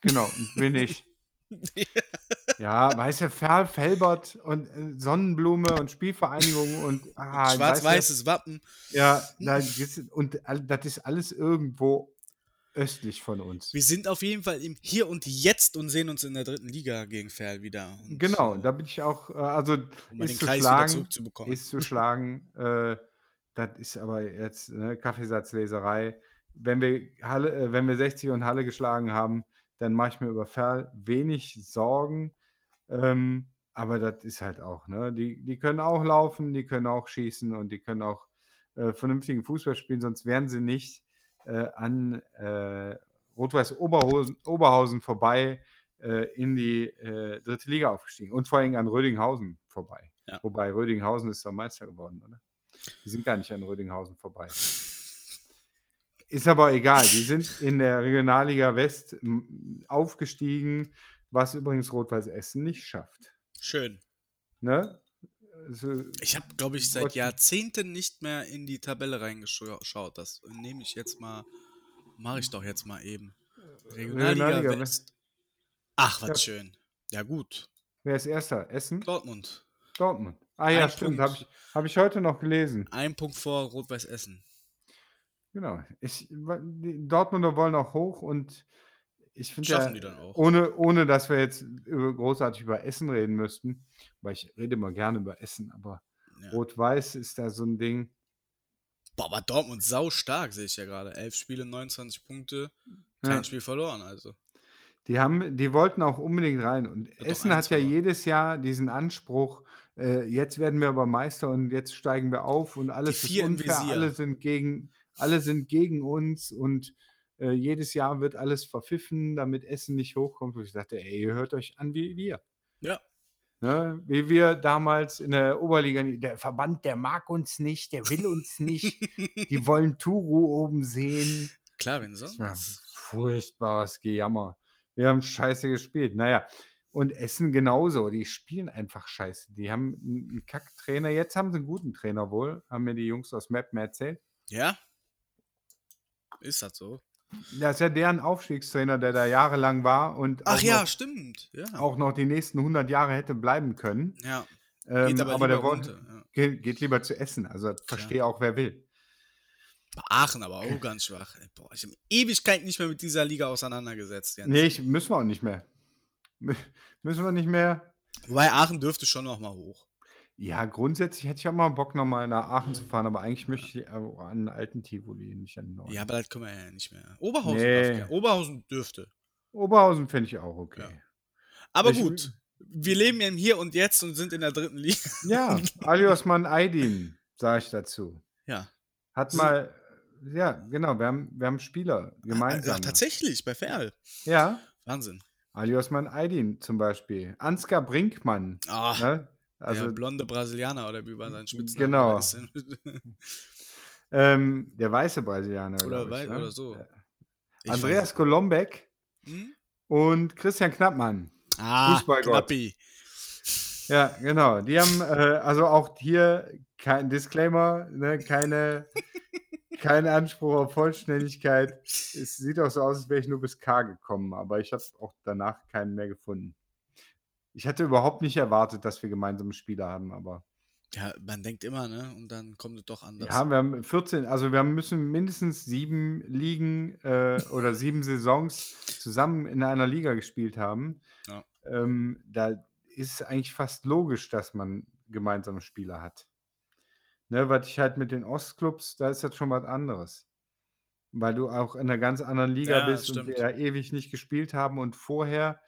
genau, bin ich. Ja, weißt du, Ferl, Felbert und äh, Sonnenblume und Spielvereinigung und ah, Schwarz-weißes Wappen. Ja, und das ist alles irgendwo östlich von uns. Wir sind auf jeden Fall im Hier und Jetzt und sehen uns in der dritten Liga gegen Fair wieder. Und, Genau, äh, da bin ich auch, äh, also um ist zu schlagen, zurückzubekommen. ist zu schlagen. Äh, das ist aber jetzt ne, Kaffeesatzleserei. Wenn wir, Halle, wenn wir 60 und Halle geschlagen haben, dann mache ich mir über Ferl wenig Sorgen. Ähm, aber das ist halt auch, ne? Die, die können auch laufen, die können auch schießen und die können auch äh, vernünftigen Fußball spielen, sonst wären sie nicht äh, an äh, Rot-Weiß Oberhausen, vorbei äh, in die äh, dritte Liga aufgestiegen und vor allem an Rödinghausen vorbei. Ja. Wobei Rödinghausen ist doch Meister geworden, oder? Die sind gar nicht an Rödinghausen vorbei. Ist aber egal, die sind in der Regionalliga West aufgestiegen, was übrigens Rot-Weiß Essen nicht schafft. Schön. Ne? so, Ich habe, glaube ich, seit Jahrzehnten nicht mehr in die Tabelle reingeschaut. Das nehme ich jetzt mal, mache ich doch jetzt mal eben. Regionalliga, Regionalliga West. Ach, was Ja. schön. Ja gut. wer ist Erster? Essen? Dortmund. Dortmund. Ah ja, Ein stimmt. Habe ich, hab ich heute noch gelesen. Ein Punkt vor Rot-Weiß Essen. Genau. Ich, die Dortmunder wollen auch hoch und ich finde ja, die dann auch. ohne, ohne dass wir jetzt großartig über Essen reden müssten, weil ich rede immer gerne über Essen, aber Ja. Rot-Weiß ist da so ein Ding. Boah, aber Dortmund sau stark, sehe ich ja gerade. Elf Spiele, 29 Punkte, kein Ja. Spiel verloren, also. Die haben, die wollten auch unbedingt rein. Und doch Essen hat ja verloren. jedes Jahr diesen Anspruch, äh, jetzt werden wir aber Meister und jetzt steigen wir auf und alles ist unfair, alle sind gegen, alle sind gegen uns und äh, jedes Jahr wird alles verpfiffen, damit Essen nicht hochkommt. Und ich dachte, ey, ihr hört euch an wie wir. Ja. Ne? Wie wir damals in der Oberliga, der Verband, der mag uns nicht, der will uns nicht, die wollen Turu oben sehen. Klar, wenn sonst. Ja, furchtbares Gejammer. Wir haben scheiße gespielt. Naja, und Essen genauso. Die spielen einfach scheiße. Die haben einen Kacktrainer. Jetzt haben sie einen guten Trainer wohl, haben mir die Jungs aus Mappen erzählt. Ja? Ist das so? Das ist ja deren Aufstiegstrainer, der da jahrelang war und Ach auch, ja, noch, stimmt. Ja. auch noch die nächsten 100 Jahre hätte bleiben können. ja. Ähm, Geht aber, aber der wollte. Ja. geht, geht lieber zu essen. Also verstehe auch, wer will. Bei Aachen aber auch ganz schwach. Boah, ich habe Ewigkeit nicht mehr mit dieser Liga auseinandergesetzt. Jens. Nee, ich, müssen wir auch nicht mehr. Mü- Müssen wir nicht mehr. Wobei Aachen dürfte schon noch mal hoch. Ja, grundsätzlich hätte ich auch mal Bock, nochmal nach Aachen zu fahren, aber eigentlich möchte ich auch an einen alten Tivoli, nicht an den neuen. Ja, aber das können wir ja nicht mehr. Oberhausen, Nee. darf gern. Oberhausen dürfte. Oberhausen finde ich auch okay. Ja. Aber Ich- gut, wir leben ja im Hier und Jetzt und sind in der dritten Liga. Ja, Aliosman Aydin, sage ich dazu. Ja. Hat So- mal, ja, genau, wir haben, wir haben Spieler gemeinsam. Ach, tatsächlich, bei Ferl. Ja, Wahnsinn. Aliosman Aydin zum Beispiel. Ansgar Brinkmann. Ah, Ne? Also der blonde Brasilianer oder wie war sein Spitzname? Genau. Ähm, der weiße Brasilianer. oder, glaub ich, wei- ne? oder so. Ich Andreas Golombek Hm? und Christian Knappmann. Ah, Fußballgott. Knappi. Ja, genau. Die haben äh, also auch hier kein Disclaimer, ne, keine, kein Anspruch auf Vollständigkeit. Es sieht auch so aus, als wäre ich nur bis K gekommen, aber ich habe auch danach keinen mehr gefunden. Ich hatte überhaupt nicht erwartet, dass wir gemeinsame Spiele haben, aber Ja, man denkt immer, ne? Und dann kommt es doch anders. ja, wir haben 14, also wir müssen mindestens sieben Ligen äh, oder sieben Saisons zusammen in einer Liga gespielt haben. Ja. Ähm, da ist es eigentlich fast logisch, dass man gemeinsame Spieler hat. Ne, was ich halt mit den Ostclubs, da ist das schon was anderes. Weil du auch in einer ganz anderen Liga Ja, bist und wir ja ewig nicht gespielt haben und vorher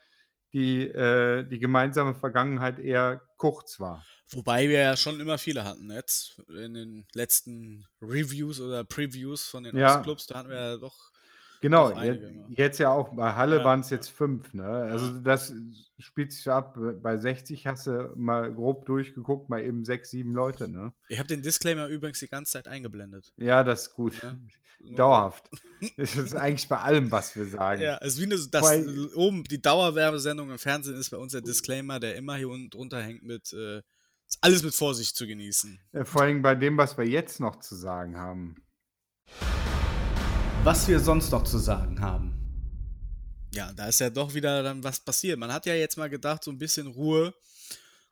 die, äh, die gemeinsame Vergangenheit eher kurz war. Wobei wir ja schon immer viele hatten jetzt. In den letzten Reviews oder Previews von den Ja. Ostclubs, da hatten wir ja doch. Genau, Doch jetzt, jetzt ja auch bei Halle Ja, waren es ja. jetzt fünf. Ne? Also das spielt sich ab. Bei 60 hast du mal grob durchgeguckt, mal eben sechs, sieben Leute. Ne? Ich habe den Disclaimer übrigens die ganze Zeit eingeblendet. Ja, das ist gut. Dauerhaft. Das ist eigentlich bei allem, was wir sagen. Ja, es ist wie eine, das Weil- oben die Dauerwerbesendung im Fernsehen ist bei uns der Disclaimer, der immer hier unten drunter hängt mit äh, alles mit Vorsicht zu genießen. Vor allem bei dem, was wir jetzt noch zu sagen haben. Was wir sonst noch zu sagen haben. Ja, da ist ja doch wieder dann was passiert. Man hat ja jetzt mal gedacht, so ein bisschen Ruhe,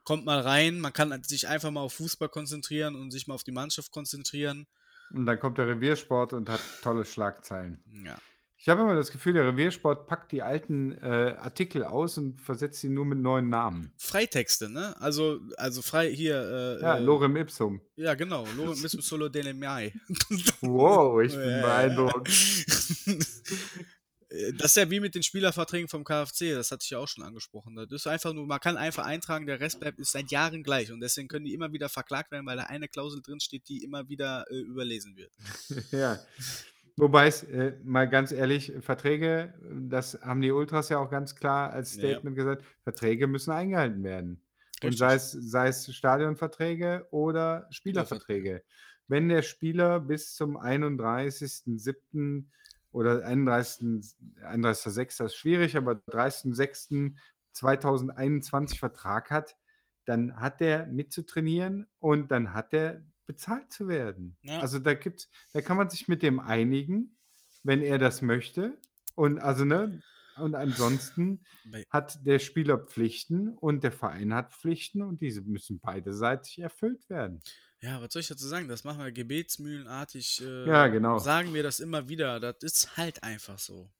kommt mal rein, man kann sich einfach mal auf Fußball konzentrieren und sich mal auf die Mannschaft konzentrieren. Und dann kommt der Reviersport und hat tolle Schlagzeilen. Ja. Ich habe immer das Gefühl, der Reviersport packt die alten äh, Artikel aus und versetzt sie nur mit neuen Namen. Freitexte, ne? Also, also frei hier. Äh, Ja, äh, Lorem Ipsum. Ja, genau. Lorem Ipsum Solo delle Mai. Wow, ich bin beeindruckt. Äh, Das ist ja wie mit den Spielerverträgen vom KfC, das hatte ich ja auch schon angesprochen. Das ist einfach nur, man kann einfach eintragen, der Rest bleibt ist seit Jahren gleich und deswegen können die immer wieder verklagt werden, weil da eine Klausel drin steht, die immer wieder äh, überlesen wird. Ja. Wobei es, äh, mal ganz ehrlich, Verträge, das haben die Ultras ja auch ganz klar als Ja, ja. Statement gesagt, Verträge müssen eingehalten werden. Und Richtig. sei es, sei es Stadionverträge oder Spielerverträge. Wenn der Spieler bis zum 31.07. oder 31. 31.06. ist schwierig, aber 30.06.2021 Vertrag hat, dann hat der mitzutrainieren und dann hat der bezahlt zu werden. Ja. Also da gibt's da kann man sich mit dem einigen, wenn er das möchte. Und also, ne, und ansonsten hat der Spieler Pflichten und der Verein hat Pflichten und diese müssen beiderseitig erfüllt werden. Ja, was soll ich dazu sagen? Das machen wir gebetsmühlenartig. Äh, Ja, genau. Sagen wir das immer wieder. Das ist halt einfach so.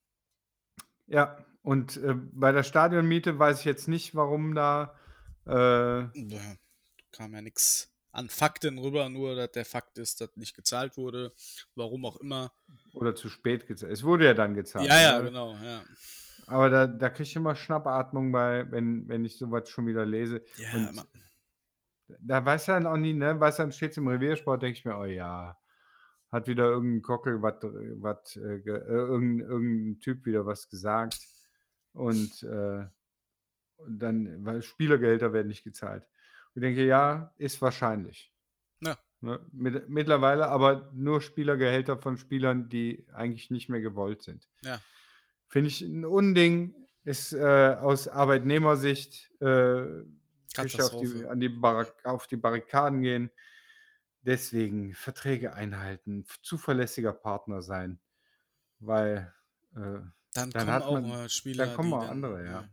Ja, und äh, bei der Stadionmiete weiß ich jetzt nicht, warum da äh, Da kam ja nichts an Fakten rüber, nur dass der Fakt ist, dass nicht gezahlt wurde. Warum auch immer. oder zu spät gezahlt. Es wurde ja dann gezahlt. Ja, ja, ne? genau. Ja, Aber da, da kriege ich immer Schnappatmung bei, wenn, wenn ich sowas schon wieder lese. ja Und da weiß er dann auch nie, ne? Weiß dann steht im Reviersport, denke ich mir, oh ja, hat wieder irgendein Kockel, was, was, äh, ge- äh, irgendein, irgendein Typ wieder was gesagt. Und, äh, und dann, weil Spielergehälter werden nicht gezahlt. Und ich denke, ja, ist wahrscheinlich. Ja. Ne? Mit, mittlerweile aber nur Spielergehälter von Spielern, die eigentlich nicht mehr gewollt sind. Ja. Finde ich ein Unding, ist äh, aus Arbeitnehmersicht äh, Fische auf die, an die auf die Barrikaden gehen. Deswegen Verträge einhalten, zuverlässiger Partner sein, weil äh, Dann, Dann kommen auch man- mal Spieler, kommen die auch dann, andere, ja.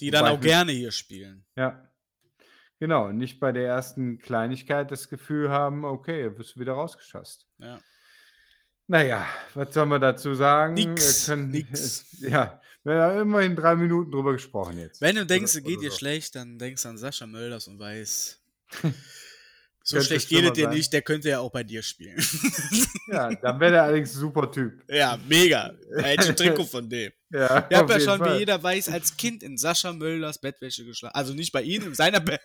Die dann Wobei auch ich- gerne hier spielen. ja, genau, nicht bei der ersten Kleinigkeit das Gefühl haben, okay, wirst du wieder rausgeschasst. Ja. Naja, was soll man dazu sagen? Nix, können, nix. Ja, wir haben immerhin drei Minuten drüber gesprochen jetzt. Wenn du denkst, Oder- es geht oder dir so. schlecht, dann denkst du an Sascha Mölders und weiß. So schlecht geht es dir sein. nicht, der könnte ja auch bei dir spielen. Ja, dann wäre der allerdings ein super Typ. ja, mega. Da hätte ich ein Trikot von dem. Ja, Ich habe ja schon, wie Fall. jeder weiß, als Kind in Sascha Mölders Bettwäsche geschlafen. Also nicht bei ihm, in seiner Bett.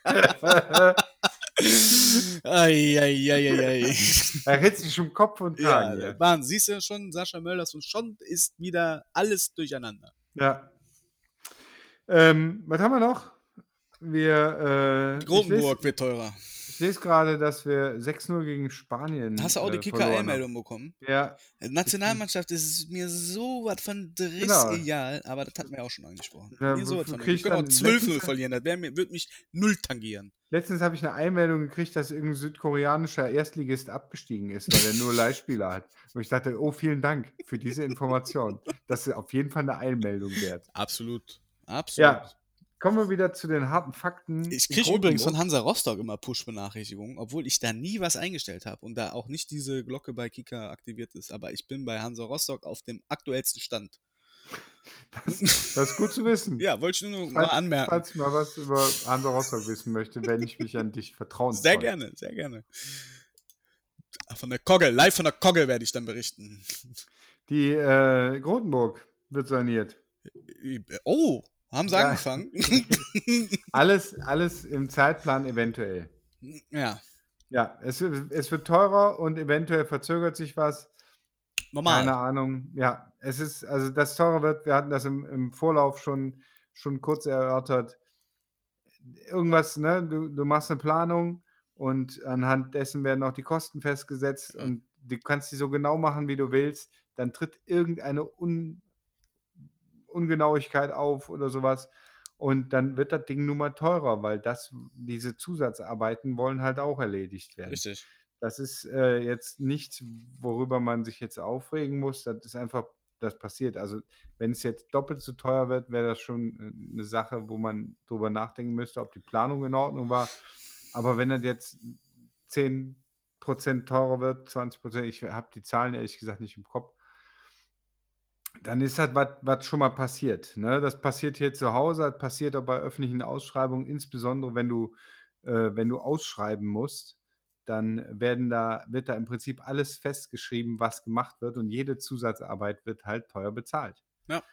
Eieieiei. er ritzt sich um Kopf und Ja, Kragen. Ja, Wahnsinn. Siehst du schon, Sascha Mölders und schon ist wieder alles durcheinander. Ja. Ähm, was haben wir noch? Wir, äh, Grotenburg wird teurer. Ich lese gerade, dass wir 6-0 gegen Spanien. Hast du auch die äh, haben. Kicker-Meldung bekommen? Ja, Nationalmannschaft ist mir so was von Driss Genau. egal, aber das hatten wir auch schon angesprochen. Ja, mir so was von ich können auch dann 12-0 letztens- verlieren, das mir, wird mich null tangieren. letztens habe ich eine Einmeldung gekriegt, dass irgendein südkoreanischer Erstligist abgestiegen ist, weil er nur Leihspieler hat. Und ich dachte, oh, vielen Dank für diese Information. Das ist auf jeden Fall eine Einmeldung wert. Absolut. Absolut. Ja, kommen wir wieder zu den harten Fakten. Ich kriege übrigens von. Hansa Rostock immer Push-Benachrichtigungen, obwohl ich da nie was eingestellt habe und da auch nicht diese Glocke bei Kika aktiviert ist. Aber ich bin bei Hansa Rostock auf dem aktuellsten Stand. Das, das ist gut zu wissen. Ja, wollte ich nur noch mal Falls, anmerken. falls mal was über Hansa Rostock wissen möchte, wende ich mich an dich vertrauen. Sehr gerne, sehr gerne. Von der Kogge, live von der Kogge werde ich dann berichten. Die äh, Grotenburg wird saniert. Oh, haben sie Ja. angefangen? Alles, alles im Zeitplan eventuell. ja, Ja, es, es wird teurer und eventuell verzögert sich was. normal. Keine Ahnung. Ja, es ist, also das teurer wird, wir hatten das im, im Vorlauf schon, schon kurz erörtert. Irgendwas, ne? Du, du machst eine Planung und anhand dessen werden auch die Kosten festgesetzt Ja. und du kannst die so genau machen, wie du willst. Dann tritt irgendeine Un Ungenauigkeit auf oder sowas. Und dann wird das Ding nun mal teurer, weil das, diese Zusatzarbeiten wollen halt auch erledigt werden. Richtig. Das ist äh, jetzt nichts, worüber man sich jetzt aufregen muss. Das ist einfach, das passiert. Also, wenn es jetzt doppelt so teuer wird, wäre das schon äh, eine Sache, wo man drüber nachdenken müsste, ob die Planung in Ordnung war. Aber wenn das jetzt 10% teurer wird, 20%, ich habe die Zahlen ehrlich gesagt nicht im Kopf, dann ist das was, was schon mal passiert. Ne? Das passiert hier zu Hause, das passiert auch bei öffentlichen Ausschreibungen, insbesondere wenn du, äh, wenn du ausschreiben musst dann werden da, wird da im Prinzip alles festgeschrieben, was gemacht wird und jede Zusatzarbeit wird halt teuer bezahlt. Ja.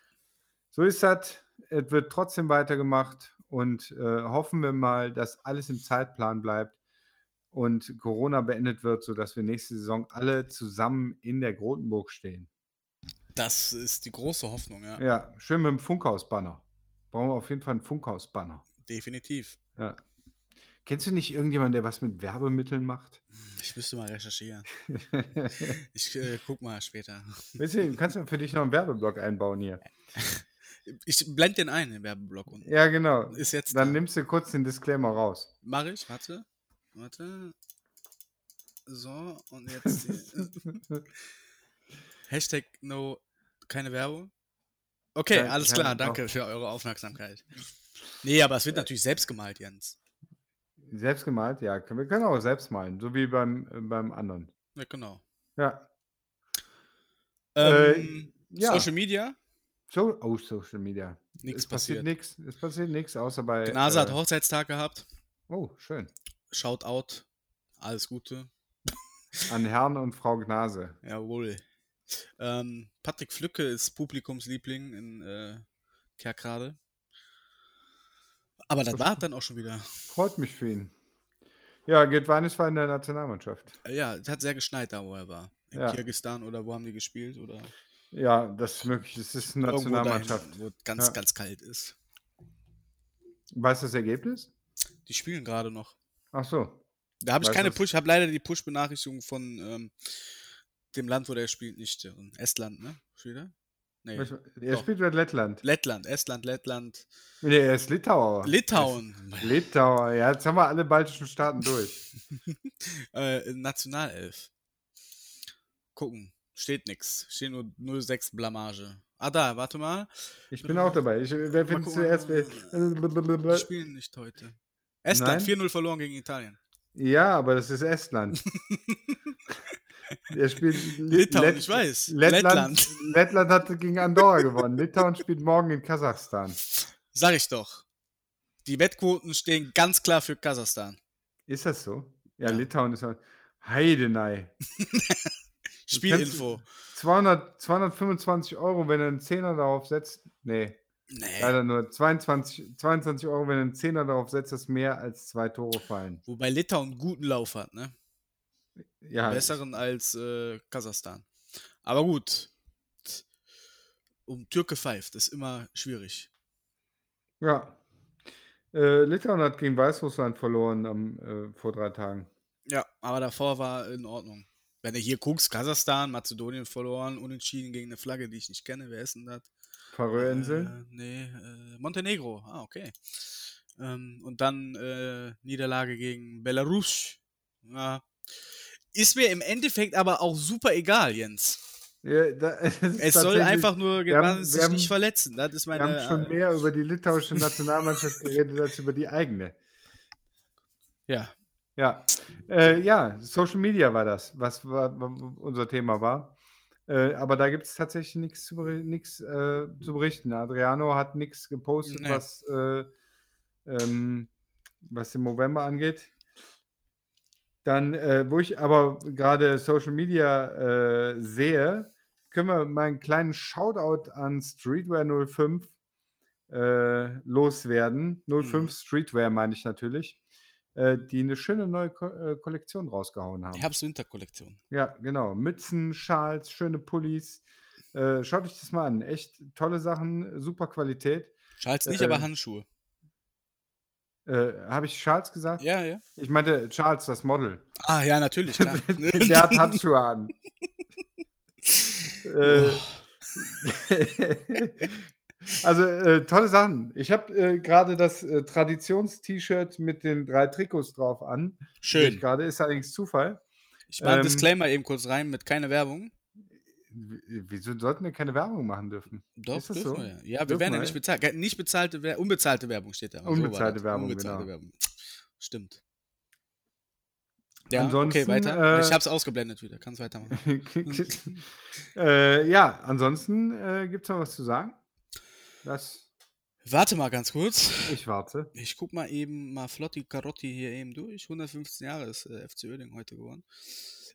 So ist das. Es wird trotzdem weitergemacht und äh, hoffen wir mal, dass alles im Zeitplan bleibt und Corona beendet wird, sodass wir nächste Saison alle zusammen in der Grotenburg stehen. Das ist die große Hoffnung, ja. Ja, schön mit dem Funkhausbanner. Brauchen wir auf jeden Fall einen Funkhausbanner. Definitiv. Ja. Kennst du nicht irgendjemanden, der was mit Werbemitteln macht? Ich müsste mal recherchieren. Ich äh, guck mal später. Weißt du, kannst du für dich noch einen Werbeblock einbauen hier? Ich blende den ein, den Werbeblock. Und Ja, genau. ist jetzt Dann da. nimmst du kurz den Disclaimer raus. Mach ich, warte. Warte. So, und jetzt Hashtag no, keine Werbung. Okay, Kein- alles klar, danke für eure Aufmerksamkeit. Nee, aber es wird natürlich selbst gemalt, Jens. Selbst gemalt? Ja, können- wir können auch selbst malen, so wie beim, äh, beim anderen. Ja, genau. Ja. Ähm, ja. Social Media, So, oh, Social Media. nichts es passiert. Es passiert nichts, außer bei. Gnase hat äh, Hochzeitstag gehabt. Oh, schön. Shout out. Alles Gute. An Herrn und Frau Gnase. Jawohl. Ähm, Patrick Flücke ist Publikumsliebling in äh, Kerkrade. Aber das war dann auch schon wieder. Freut mich für ihn. Ja, Gedwanis war in der Nationalmannschaft. Äh, Ja, es hat sehr geschneit da, wo er war. In Ja. Kirgisistan oder wo haben die gespielt? Oder Ja, das ist möglich. Es ist eine irgendwo dahin, Nationalmannschaft. wo es ganz, Ja. ganz kalt ist. Weißt du das Ergebnis? Die spielen gerade noch. Ach so. Da habe ich keine? Push, habe leider die Push-Benachrichtigung von ähm, dem Land, wo der spielt, nicht. äh, Estland, ne? Spielt er? Nee. Er doch. spielt bei Lettland. Lettland, Estland, Lettland. Nee, er ist Litauer. Litauen. Er Litauer. Ja, jetzt haben wir alle baltischen Staaten durch. Äh, Nationalelf. Gucken. Steht nix. Steht nur 06 Blamage. Ah, da, warte mal. Ich bin auch dabei. Ich, wer Mal findet zuerst? Die Wer, spielen nicht heute. Estland, Nein? 4-0 verloren gegen Italien. ja, aber das ist Estland. er spielt Li- Litauen, Lett- ich weiß. Lettland, Lettland hat gegen Andorra gewonnen. Litauen spielt morgen in Kasachstan. Sag ich doch. Die Wettquoten stehen ganz klar für Kasachstan. Ist das so? Ja, Ja. Litauen ist. Heidenei. Spielinfo. 200, 225 Euro, wenn er einen Zehner darauf setzt. Nee, Nee. leider nur 22, 22 Euro, wenn er einen Zehner darauf setzt, dass mehr als zwei Tore fallen. Wobei Litauen einen guten Lauf hat, ne? Ja, Besseren als äh, Kasachstan. Aber gut. Um Türke pfeift, ist immer schwierig. ja. Äh, Litauen hat gegen Weißrussland verloren am, äh, vor drei Tagen. Ja, aber davor war in Ordnung. Wenn du hier guckst, Kasachstan, Mazedonien verloren, unentschieden gegen eine Flagge, die ich nicht kenne. Wer ist denn das? Färöerinseln. Äh, nee, äh, Montenegro. Ah, okay. Ähm, und dann äh, Niederlage gegen Belarus. Ja. Ist mir im Endeffekt aber auch super egal, Jens. Ja, da, es soll einfach nur wir haben- sich wir haben- nicht verletzen. Das ist Wir meine. haben schon äh, mehr über die litauische Nationalmannschaft geredet als über die eigene. ja. Ja, äh, ja, Social Media war das, was war, wa- unser Thema war. Äh, aber da gibt es tatsächlich nichts zu, nix, äh, zu berichten. Adriano hat nichts gepostet, Nee. was, äh, ähm, was den November angeht. Dann, äh, wo ich aber gerade Social Media äh, sehe, können wir mal einen kleinen Shoutout an Streetwear 05 äh, loswerden. 05 Mhm. Streetwear meine ich natürlich, äh, die eine schöne neue Ko äh, Kollektion rausgehauen haben. Herbst-Winter-Kollektion. Ja, genau. Mützen, Schals, schöne Pullis. Äh, schaut euch das mal an. Echt tolle Sachen, super Qualität. Schals nicht, aber Handschuhe. Äh, Habe ich Charles gesagt? Ja, ja. Ich meinte Charles, das Model. Ah, ja, natürlich, klar. Der hat Handschuhe an. äh, also äh, tolle Sachen. Ich habe äh, gerade das äh, Traditions-T-Shirt mit den drei Trikots drauf an. Schön. Gerade ist allerdings Zufall. Ich mache einen Ähm, Disclaimer eben kurz rein mit keine Werbung. W- Wieso sollten wir keine Werbung machen dürfen? Doch, Ist das dürfen so? wir ja. Ja, wir Dürfen werden ja nicht bezahlt. Nicht bezahlte Werbung, unbezahlte Werbung steht da. So Unbezahlte das. Werbung, Unbezahlte genau. Werbung. Stimmt. Ja, Ansonsten, okay, weiter. äh, ich hab's ausgeblendet wieder. Kannst weitermachen. äh, ja, ansonsten äh, gibt es noch was zu sagen? Das, Warte mal ganz kurz. ich warte. Ich guck mal eben mal Flotti Carotti hier eben durch. 115 Jahre ist äh, FC Oerding heute geworden.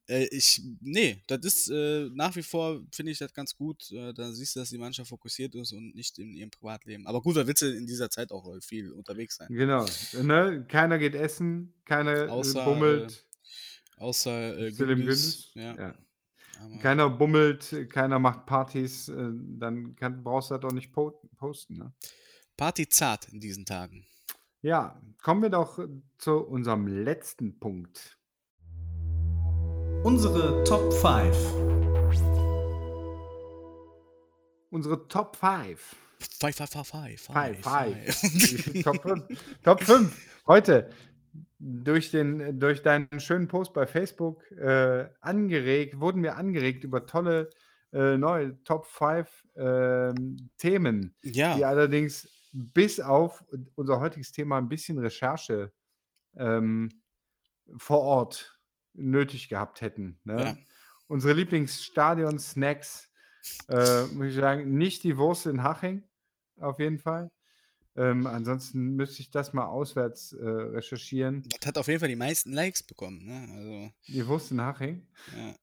Äh, ich, nee, das ist äh, nach wie vor, finde ich das ganz gut. Äh, da siehst du, dass die Mannschaft fokussiert ist und nicht in ihrem Privatleben. Aber gut, weil willst du in dieser Zeit auch äh, viel unterwegs sein. Genau. Ne? Keiner geht essen, keiner Außer, äh, bummelt. Außer äh. Gündüz, Ja. ja. Keiner bummelt, keiner macht Partys, dann kann, brauchst du das doch nicht po posten. Ne? Party zart in diesen Tagen. Ja, kommen wir doch zu unserem letzten Punkt. Unsere Top 5. Unsere Top 5. Five, five, five, five, Five, five. five. Top 5. Top 5. Heute durch, den, durch deinen schönen Post bei Facebook äh, angeregt, wurden wir angeregt über tolle äh, neue Top 5 ähm, Themen, die Ja, allerdings bis auf unser heutiges Thema ein bisschen Recherche ähm, vor Ort nötig gehabt hätten. Ne? Ja. Unsere Lieblingsstadion-Snacks, äh, muss ich sagen, nicht die Wurst in Haching, auf jeden Fall. Ähm, ansonsten müsste ich das mal auswärts äh, recherchieren. das hat auf jeden Fall die meisten Likes bekommen. Ne? Also, Die Wurst in Haching. ja.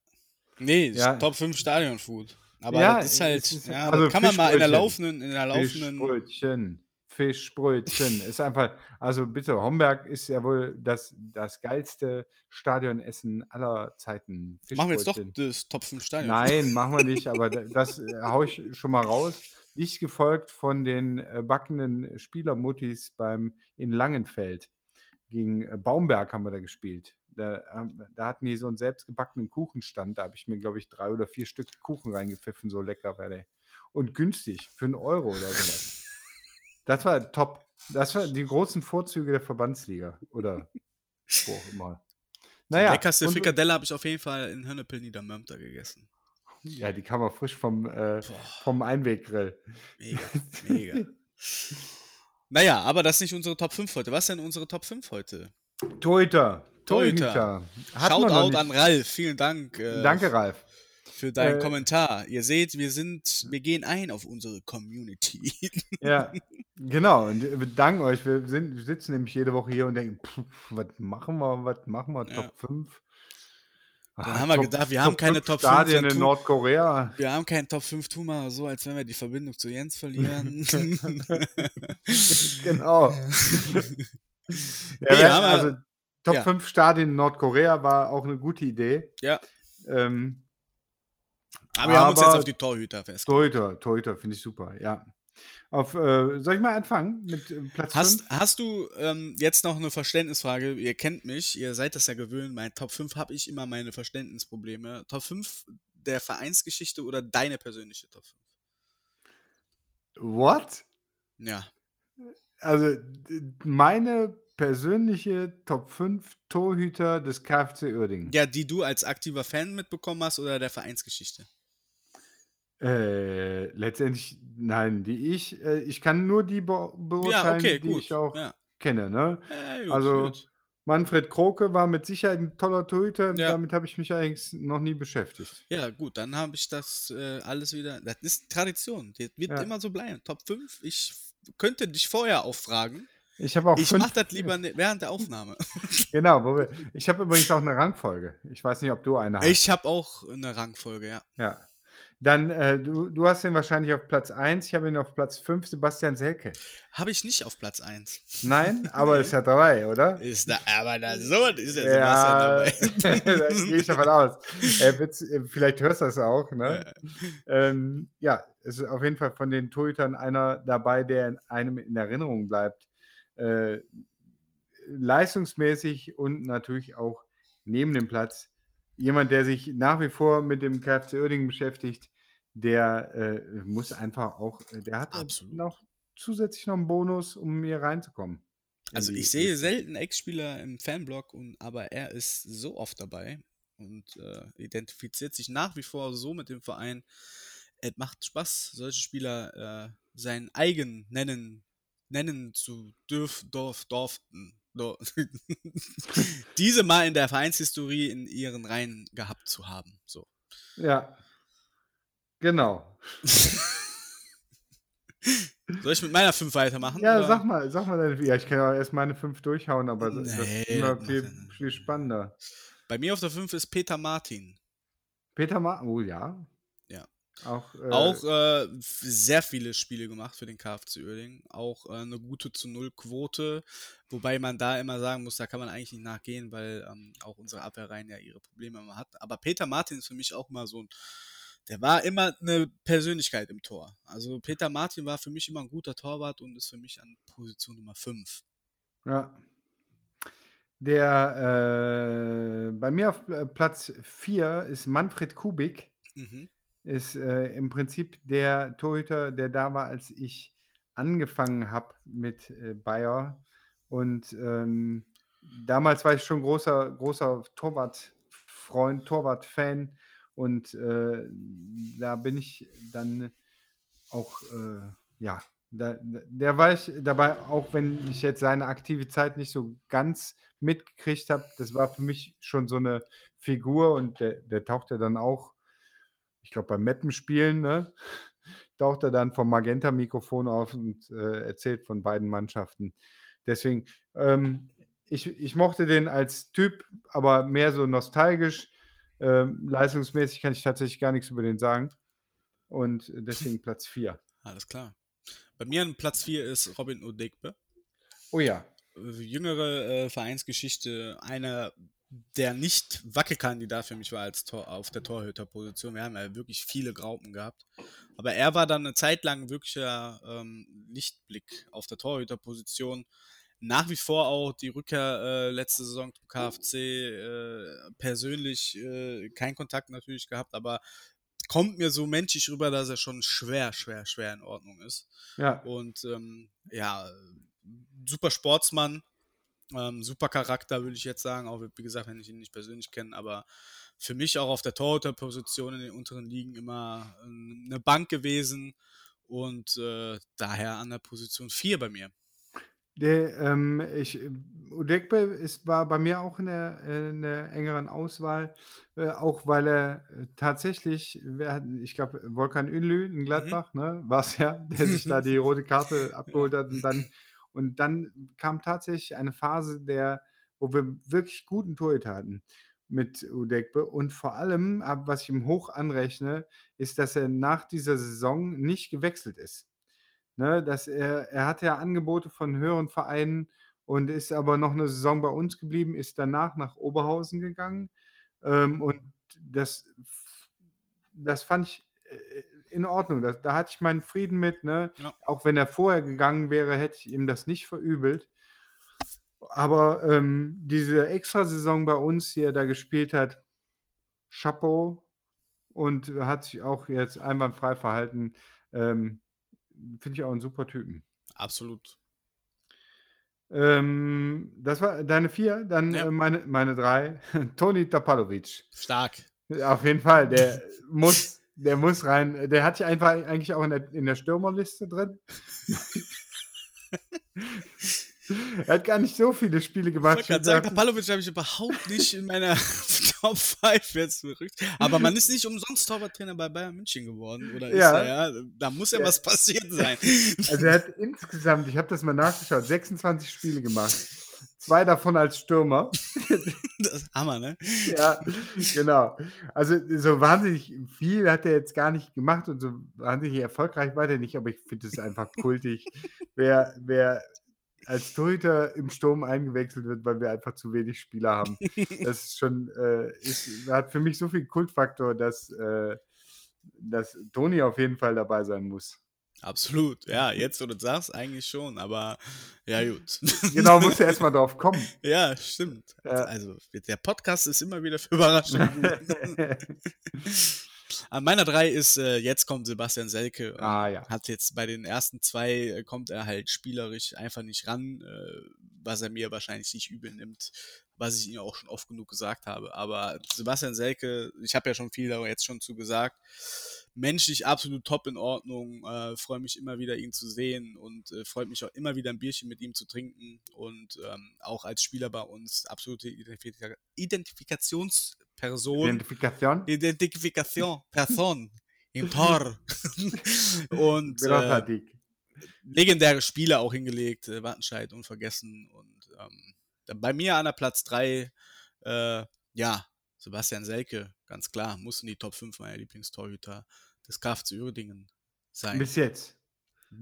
Nee, Ja. Top 5 Stadionfood. Aber Ja, das ist halt, ist- ja, also kann man mal in der laufenden, in der laufenden. Fischbrötchen. Fischbrötchen. ist einfach, also bitte, Homberg ist ja wohl das, das geilste Stadionessen aller Zeiten. Machen wir jetzt doch das Top 5 Stadion. Nein, machen wir nicht, aber da- das äh, hau ich schon mal raus. Dicht gefolgt von den äh, backenden Spielermuttis beim in Langenfeld. Gegen äh, Baumberg haben wir da gespielt. Da, ähm, da hatten die so einen selbstgebackenen Kuchenstand. Da habe ich mir, glaube ich, drei oder vier Stück Kuchen reingepfiffen. So lecker war der. Und günstig, für einen Euro oder sowas. Das war top. Das waren die großen Vorzüge der Verbandsliga. Oder wo auch immer. Naja, Leckerste und- Frikadelle habe ich auf jeden Fall in Hönnepil Niedermörmter gegessen. Ja, die kam auch frisch vom, äh, vom Einweggrill. mega, mega. Naja, aber das ist nicht unsere Top 5 heute. Was ist denn unsere Top 5 heute? Man noch Shoutout an Ralf. Vielen Dank äh, Danke, Ralf. für deinen Äh, Kommentar. Ihr seht, wir sind, wir gehen ein auf unsere Community. Ja, genau. Und wir danken euch. Wir, sind, wir sitzen nämlich jede Woche hier und denken, pff, was machen wir, was machen wir, Ja. Top 5? Dann haben wir gedacht, wir haben keine Top 5, Stadien in Nordkorea. Wir haben keinen Top 5, tu mal so, als wenn wir die Verbindung zu Jens verlieren. genau. Nee, ja, haben wir- also Top ja. 5 Stadien in Nordkorea war auch eine gute Idee. ja, Ähm, aber wir haben uns jetzt auf die Torhüter festgelegt. Torhüter, Torhüter finde ich super, ja. Auf, äh, soll ich mal anfangen mit äh, Platz Hast, 5? hast du ähm, jetzt noch eine Verständnisfrage? Ihr kennt mich, ihr seid das ja gewöhnt. Mein Top 5 habe ich immer meine Verständnisprobleme. Top 5 der Vereinsgeschichte oder deine persönliche Top 5? What? Ja. Also meine persönliche Top 5 Torhüter des KfC Uerdingen. Ja, die du als aktiver Fan mitbekommen hast oder der Vereinsgeschichte? Äh, letztendlich, nein, die ich, äh, ich kann nur die be Ja, beurteilen, okay, die gut. ich auch Ja. kenne. Ne? Äh, gut, Also, gut. Manfred Kroke war mit Sicherheit ein toller Torhüter, Ja. damit habe ich mich eigentlich noch nie beschäftigt. Ja, gut, dann habe ich das äh, alles wieder. Das ist Tradition. Das wird Ja. immer so bleiben. Top 5. Ich könnte dich vorher auffragen. Ich habe auch Ich mache das lieber ne- während der Aufnahme. Genau, wo wir, ich habe übrigens auch eine Rangfolge. Ich weiß nicht, ob du eine hast. Ich habe auch eine Rangfolge, ja. Ja. Dann, äh, du, du hast ihn wahrscheinlich auf Platz 1, ich habe ihn auf Platz 5, Sebastian Selke. Habe ich nicht auf Platz 1. Nein, aber ist ja dabei, oder? Ist da, aber da so ist der Ja, Sebastian dabei. da gehe ich davon aus. Er wird's- äh, vielleicht hörst du das auch, ne? Ähm, ja, es ist auf jeden Fall von den Torhütern einer dabei, der in einem in Erinnerung bleibt. Äh, leistungsmäßig und natürlich auch neben dem Platz. Jemand, der sich nach wie vor mit dem KfC Uerdingen beschäftigt, der äh, muss einfach auch, der hat Absolut. noch zusätzlich noch einen Bonus, um hier reinzukommen. in Also ich sehe selten Ex-Spieler im Fanblog, und, aber er ist so oft dabei und äh, identifiziert sich nach wie vor so mit dem Verein. Es macht Spaß, solche Spieler äh, sein eigen nennen, nennen zu dürf, dorf, dorften. Do- Diese mal in der Vereinshistorie in ihren Reihen gehabt zu haben. So. Ja. Genau. Soll ich mit meiner 5 weitermachen? Ja, oder? sag mal, sag mal, deine- ja, ich kann ja erst meine fünf durchhauen, aber das Nee, ist immer das viel, ja- viel spannender. Bei mir auf der 5 ist Peter Martin. Peter Ma, oh ja. Ja. Auch, äh, Auch äh, sehr viele Spiele gemacht für den KFC Uerdingen. Auch äh, eine gute zu Null Quote. Wobei man da immer sagen muss, da kann man eigentlich nicht nachgehen, weil ähm, auch unsere Abwehrreihen ja ihre Probleme immer hat. Aber Peter Martin ist für mich auch immer so ein, der war immer eine Persönlichkeit im Tor. Also Peter Martin war für mich immer ein guter Torwart und ist für mich an Position Nummer 5. ja. Der äh, bei mir auf äh, Platz 4 ist Manfred Kubik. Mhm. ist äh, im Prinzip der Torhüter, der da war, als ich angefangen habe mit äh, Bayer. Und ähm, damals war ich schon großer, großer Torwart-Freund, Torwart-Fan. Und äh, da bin ich dann auch, äh, ja, da, der war ich dabei, auch wenn ich jetzt seine aktive Zeit nicht so ganz mitgekriegt habe. Das war für mich schon so eine Figur und der, der taucht ja dann auch, ich glaube, beim Mappenspielen, ne? taucht er dann vom Magenta-Mikrofon auf und äh, erzählt von beiden Mannschaften. Deswegen, ähm, ich, ich mochte den als Typ, aber mehr so nostalgisch. Ähm, leistungsmäßig kann ich tatsächlich gar nichts über den sagen. Und deswegen Platz 4. Alles klar. Bei mir an Platz 4 ist Robin Odegbe. Oh ja. Jüngere äh, Vereinsgeschichte, einer der nicht Wackelkandidat für mich war als Tor, auf der Torhüterposition. Wir haben ja wirklich viele Graupen gehabt. Aber er war dann eine Zeit lang wirklicher ähm, Lichtblick auf der Torhüterposition. Nach wie vor auch die Rückkehr äh, letzte Saison zum KFC äh, persönlich äh, kein Kontakt natürlich gehabt, aber kommt mir so menschlich rüber, dass er schon schwer, schwer, schwer in Ordnung ist. Ja. Und ähm, ja, super Sportsmann, ähm, super Charakter, würde ich jetzt sagen, auch wie gesagt, wenn ich ihn nicht persönlich kenne, aber für mich auch auf der Torhüterposition in den unteren Ligen immer äh, eine Bank gewesen und äh, daher an der Position 4 bei mir. Der, ähm, ich, Udekbe ist, war bei mir auch in der, in der engeren Auswahl, äh, auch weil er äh, tatsächlich, wer hat, ich glaube, Volkan Ünlü in Mhm. Gladbach, ne, war es ja, der sich da die rote Karte abgeholt hat und dann, und dann kam tatsächlich eine Phase, der, wo wir wirklich guten Torhüter hatten mit Udekbe und vor allem, ab- was ich ihm hoch anrechne, ist, dass er nach dieser Saison nicht gewechselt ist. Ne, dass er, er hatte ja Angebote von höheren Vereinen und ist aber noch eine Saison bei uns geblieben, ist danach nach Oberhausen gegangen. Ähm, und das, das fand ich äh, in Ordnung. Das, da hatte ich meinen Frieden mit. Ne? Ja. Auch wenn er vorher gegangen wäre, hätte ich ihm das nicht verübelt. Aber ähm, diese Extrasaison bei uns, die er da gespielt hat, Chapeau und hat sich auch jetzt einwandfrei verhalten. Ähm, Finde ich auch einen super Typen. Absolut. Ähm, das war deine vier, dann Ja. äh, meine, meine drei. Toni Tapalovic. Stark. Auf jeden Fall, der muss, der muss rein. Der hat sich einfach eigentlich auch in der, in der Stürmerliste drin. er hat gar nicht so viele Spiele Ich gemacht. wollte gerade sagen, Tapalovic habe ich überhaupt nicht in meiner Top 5 jetzt verrückt. Aber man ist nicht umsonst Torwarttrainer bei Bayern München geworden. Oder Ja. ist er, ja? Da muss ja, Ja. was passiert sein. Also er hat insgesamt, ich habe das mal nachgeschaut, 26 Spiele gemacht. Zwei davon als Stürmer. Das ist Hammer, ne? Ja, genau. Also so wahnsinnig viel hat er jetzt gar nicht gemacht und so wahnsinnig erfolgreich war der nicht, aber ich finde es einfach kultig, wer, wer als Torhüter im Sturm eingewechselt wird, weil wir einfach zu wenig Spieler haben. Das ist schon, äh, ist, hat für mich so viel Kultfaktor, dass, äh, dass Toni auf jeden Fall dabei sein muss. Absolut. Ja, jetzt, wo du sagst, eigentlich schon. Aber ja, gut. Genau, muss er erstmal drauf kommen. Ja, stimmt. Ja. Also, der Podcast ist immer wieder für Überraschungen. An meiner drei ist, äh, jetzt kommt Sebastian Selke. Ah ja. Hat jetzt bei den ersten zwei, äh, kommt er halt spielerisch einfach nicht ran, äh, was er mir wahrscheinlich nicht übel nimmt, was ich ihm auch schon oft genug gesagt habe. Aber Sebastian Selke, ich habe ja schon viel darüber jetzt schon zu gesagt, menschlich absolut top in Ordnung, äh, freue mich immer wieder, ihn zu sehen und äh, freut mich auch immer wieder ein Bierchen mit ihm zu trinken und ähm, auch als Spieler bei uns absolute Identifika Identifikationsperson. Identifikation. Identifikation, Person im Tor. und äh, legendäre Spiele auch hingelegt, äh, Wattenscheid unvergessen. Und ähm, bei mir an der Platz 3, äh, ja, Sebastian Selke, ganz klar, muss in die Top 5 meiner Lieblingstorhüter des KFC Uerdingen sein. Bis, Bis jetzt.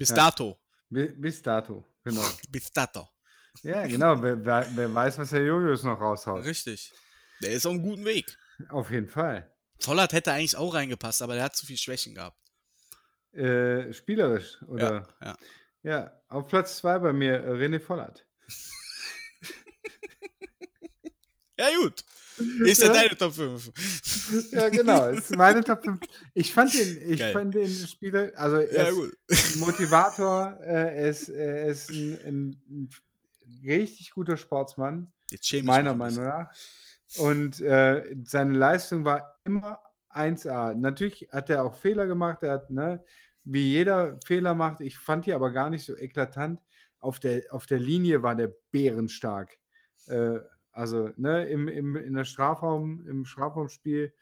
ja. dato. Bi- Bis dato. Genau. Bis dato. Ja, genau. Wer, wer, wer weiß, was der Julius noch raushaut. Richtig. Der ist auf einem guten Weg. Auf jeden Fall. Vollert hätte eigentlich auch reingepasst, aber der hat zu viel Schwächen gehabt. Äh, spielerisch, oder? Ja, ja. Ja, auf Platz zwei bei mir äh, René Vollert. Ja, gut. Ist ja Ja. deine Top 5. Ja, genau. Ist meine Top 5. Ich fand den, ich Geil. fand den Spieler, also er Ja, ist ein Motivator, äh, er ist, er ist ein, ein, ein richtig guter Sportsmann, meiner Meinung nach. Und äh, seine Leistung war immer 1A. Natürlich hat er auch Fehler gemacht, er hat, ne, wie jeder Fehler macht. Ich fand die aber gar nicht so eklatant. Auf der, auf der Linie war der bärenstark. Äh, also, ne, im, im, in der Strafraum, im Strafraumspiel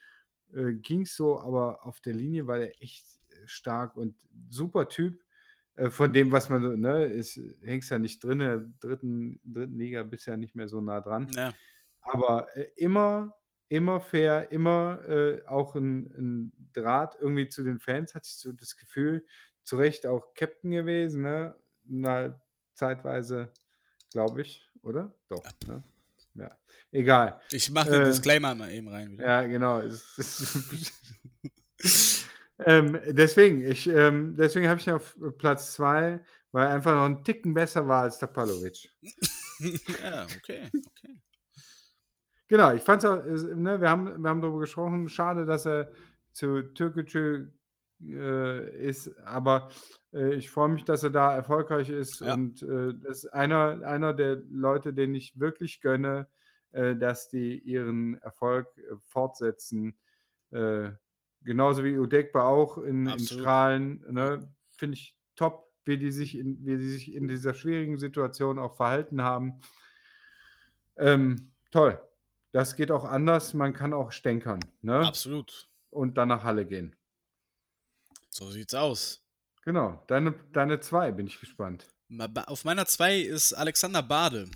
äh, ging es so, aber auf der Linie war der echt äh, stark und super Typ. Äh, von dem, was man so, ne, ist, hängst ja nicht drin, in der dritten, dritten Liga bist ja nicht mehr so nah dran. Ja. Aber äh, immer, immer fair, immer äh, auch ein, ein Draht irgendwie zu den Fans, hatte ich so das Gefühl, zu Recht auch Captain gewesen, ne? Mal zeitweise, glaube ich, oder? Doch, ne? Ja, egal. Ich mache den Äh, Disclaimer mal eben rein wieder. Ja, genau. Ähm, deswegen, ich, ähm, deswegen habe ich ihn auf Platz 2, weil er einfach noch einen Ticken besser war als der Palovic. ja, okay. okay. Genau, ich fand es auch, ne, wir haben, wir haben darüber gesprochen, schade, dass er zu Türkgücü äh, ist, aber äh, ich freue mich, dass er da erfolgreich ist Ja. und äh, das ist einer, einer der Leute, denen ich wirklich gönne, äh, dass die ihren Erfolg äh, fortsetzen. Äh, genauso wie Udekba auch in, in. Strahlen, ne, finde ich top, wie die, sich in, wie die sich in dieser schwierigen Situation auch verhalten haben. Ähm, toll. Das geht auch anders. Man kann auch stänkern ne? Absolut. und dann nach Halle gehen. So sieht's aus. Genau. Deine, deine zwei bin ich gespannt. Auf meiner 2 ist Alexander Bade.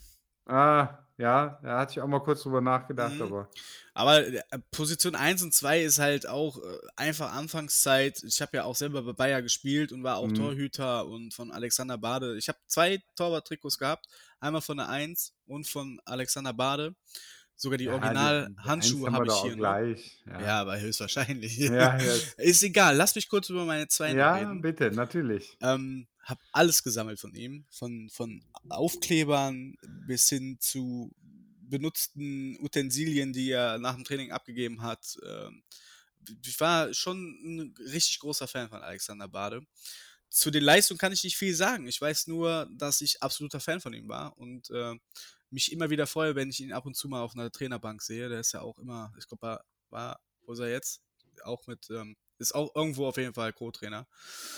Ah, ja, da hatte ich auch mal kurz drüber nachgedacht, Mhm. aber Aber äh, Position 1 und 2 ist halt auch äh, einfach Anfangszeit. Ich habe ja auch selber bei Bayer gespielt und war auch Mhm. Torhüter und von Alexander Bade. Ich habe zwei Torwarttrikots gehabt. Einmal von der 1 und von Alexander Bade. Sogar die Ja, Original-Handschuhe habe wir ich hier. gleich. Ja. Ja, aber höchstwahrscheinlich. Ja, ja. Ist egal. Lass mich kurz über meine 2 ja reden. bitte, natürlich. Ähm, hab alles gesammelt von ihm. Von, von Aufklebern bis hin zu benutzten Utensilien, die er nach dem Training abgegeben hat. Ähm, ich war schon ein richtig großer Fan von Alexander Bade. Zu den Leistungen kann ich nicht viel sagen. Ich weiß nur, dass ich absoluter Fan von ihm war und äh, mich immer wieder freue, wenn ich ihn ab und zu mal auf einer Trainerbank sehe. Der ist ja auch immer, ich glaube, war, war, wo ist er jetzt? Auch mit, ähm, ist auch irgendwo auf jeden Fall Co-Trainer.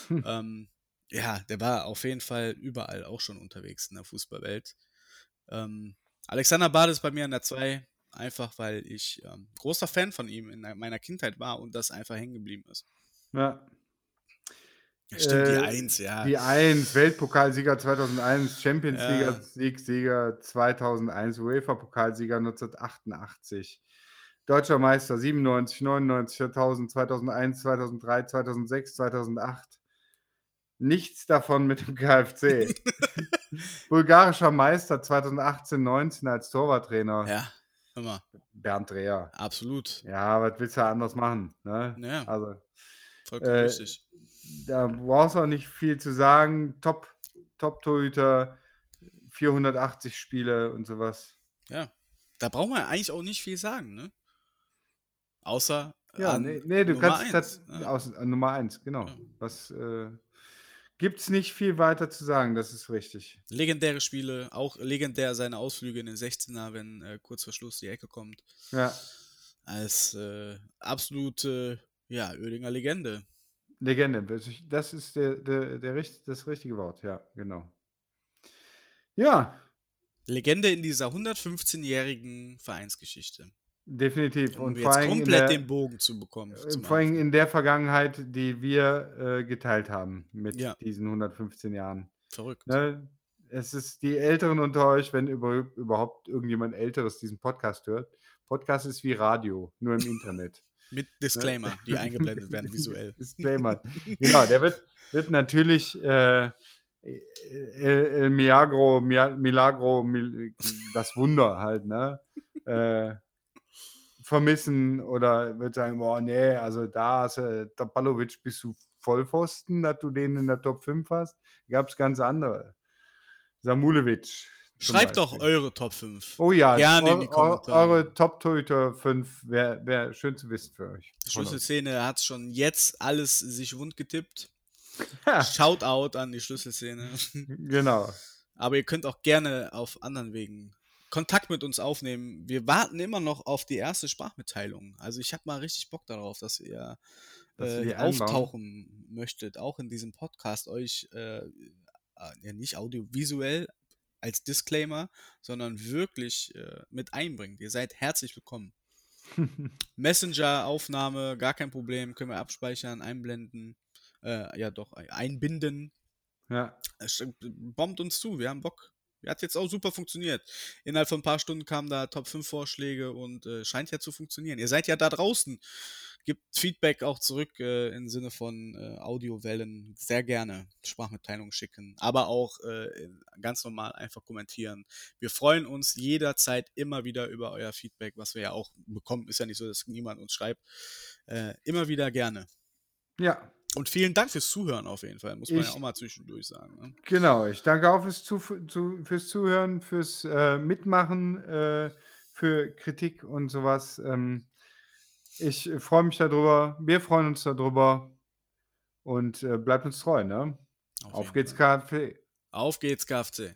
Hm. Ähm, ja, der war auf jeden Fall überall auch schon unterwegs in der Fußballwelt. Ähm, Alexander Bade ist bei mir an der 2, einfach weil ich ähm, großer Fan von ihm in meiner Kindheit war und das einfach hängen geblieben ist. Ja. Ja, stimmt, die Äh, 1, ja. Die 1, Weltpokalsieger 2001, Champions Ja. League Siegsieger 2001, UEFA-Pokalsieger 1988, Deutscher Meister 97, 99, 2000, 2001, 2003, 2006, 2008. Nichts davon mit dem KfC. Bulgarischer Meister 2018, 19 als Torwarttrainer. Ja, immer, Bernd Dreher. absolut. Ja, was willst du anders machen? Ne? Ja, Also, vollkommen äh, richtig. Da brauchst du auch nicht viel zu sagen. Top, Top-Torhüter, 480 Spiele und sowas. Ja, da braucht man eigentlich auch nicht viel sagen, ne? Außer Ja, nee, nee du Nummer kannst eins, das ja. aus, an Nummer 1, genau. Ja. Was äh, gibt es nicht viel weiter zu sagen, das ist richtig. Legendäre Spiele, auch legendär seine Ausflüge in den 16er, wenn äh, kurz vor Schluss die Ecke kommt. Ja, Als äh, absolute, ja, Oedinger Legende. Legende. Das ist- der, der, der, das richtige Wort, ja, genau. Ja, Legende in dieser 115-jährigen Vereinsgeschichte. definitiv. Um Und vor jetzt komplett der, den Bogen zu bekommen. äh, vor allem in der Vergangenheit, die wir äh, geteilt haben mit Ja. diesen 115 Jahren. Verrückt. Ne? Es ist die Älteren unter euch, wenn über, überhaupt irgendjemand Älteres diesen Podcast hört. Podcast ist wie Radio, nur im Internet. Mit Disclaimer, die eingeblendet werden visuell. Disclaimer. Genau, der wird, wird natürlich äh, El, El Milagro, Milagro, Mil, das Wunder halt, ne? Äh, vermissen oder wird sagen, boah, nee, also da hast du, der Palovic bist du Vollpfosten, dass du den in der Top 5 hast. Gab es ganz andere. Samulevic, Schreibt doch eure Top 5. Oh ja, Gerne in eure, die Kommentare. eure Top-Torhüter 5 wäre wär schön zu wissen für euch. Von uns. Schlüsselszene hat schon jetzt alles sich wund getippt. Shoutout an die Schlüsselszene. genau. Aber ihr könnt auch gerne auf anderen Wegen Kontakt mit uns aufnehmen. Wir warten immer noch auf die erste Sprachmitteilung. Also ich habe mal richtig Bock darauf, dass ihr äh, auftauchen möchtet, auch in diesem Podcast euch äh, äh, ja, nicht audiovisuell als Disclaimer, sondern wirklich äh, mit einbringt. Ihr seid herzlich willkommen. Messenger-Aufnahme, gar kein Problem, können wir abspeichern, einblenden, äh, ja doch, einbinden. ja. Bombt uns zu, wir haben Bock. Hat jetzt auch super funktioniert. Innerhalb von ein paar Stunden kamen da Top 5 Vorschläge und äh, scheint ja zu funktionieren. Ihr seid ja da draußen. Gibt Feedback auch zurück äh, im Sinne von äh, Audiowellen. Sehr gerne Sprachmitteilungen schicken, aber auch äh, ganz normal einfach kommentieren. Wir freuen uns jederzeit immer wieder über euer Feedback, was wir ja auch bekommen. Ist ja nicht so, dass niemand uns schreibt. Äh, immer wieder gerne. ja, Und vielen Dank fürs Zuhören auf jeden Fall. Muss man ja Ich- auch mal zwischendurch sagen. Ne? genau. Ich danke auch fürs, zu, zu, fürs Zuhören, fürs äh, Mitmachen, äh, für Kritik und sowas. Ähm, ich äh, freue mich darüber. Wir freuen uns darüber. Und äh, bleibt uns treu, ne? Auf jeden geht's, Fall. KfC. Auf geht's, KFC.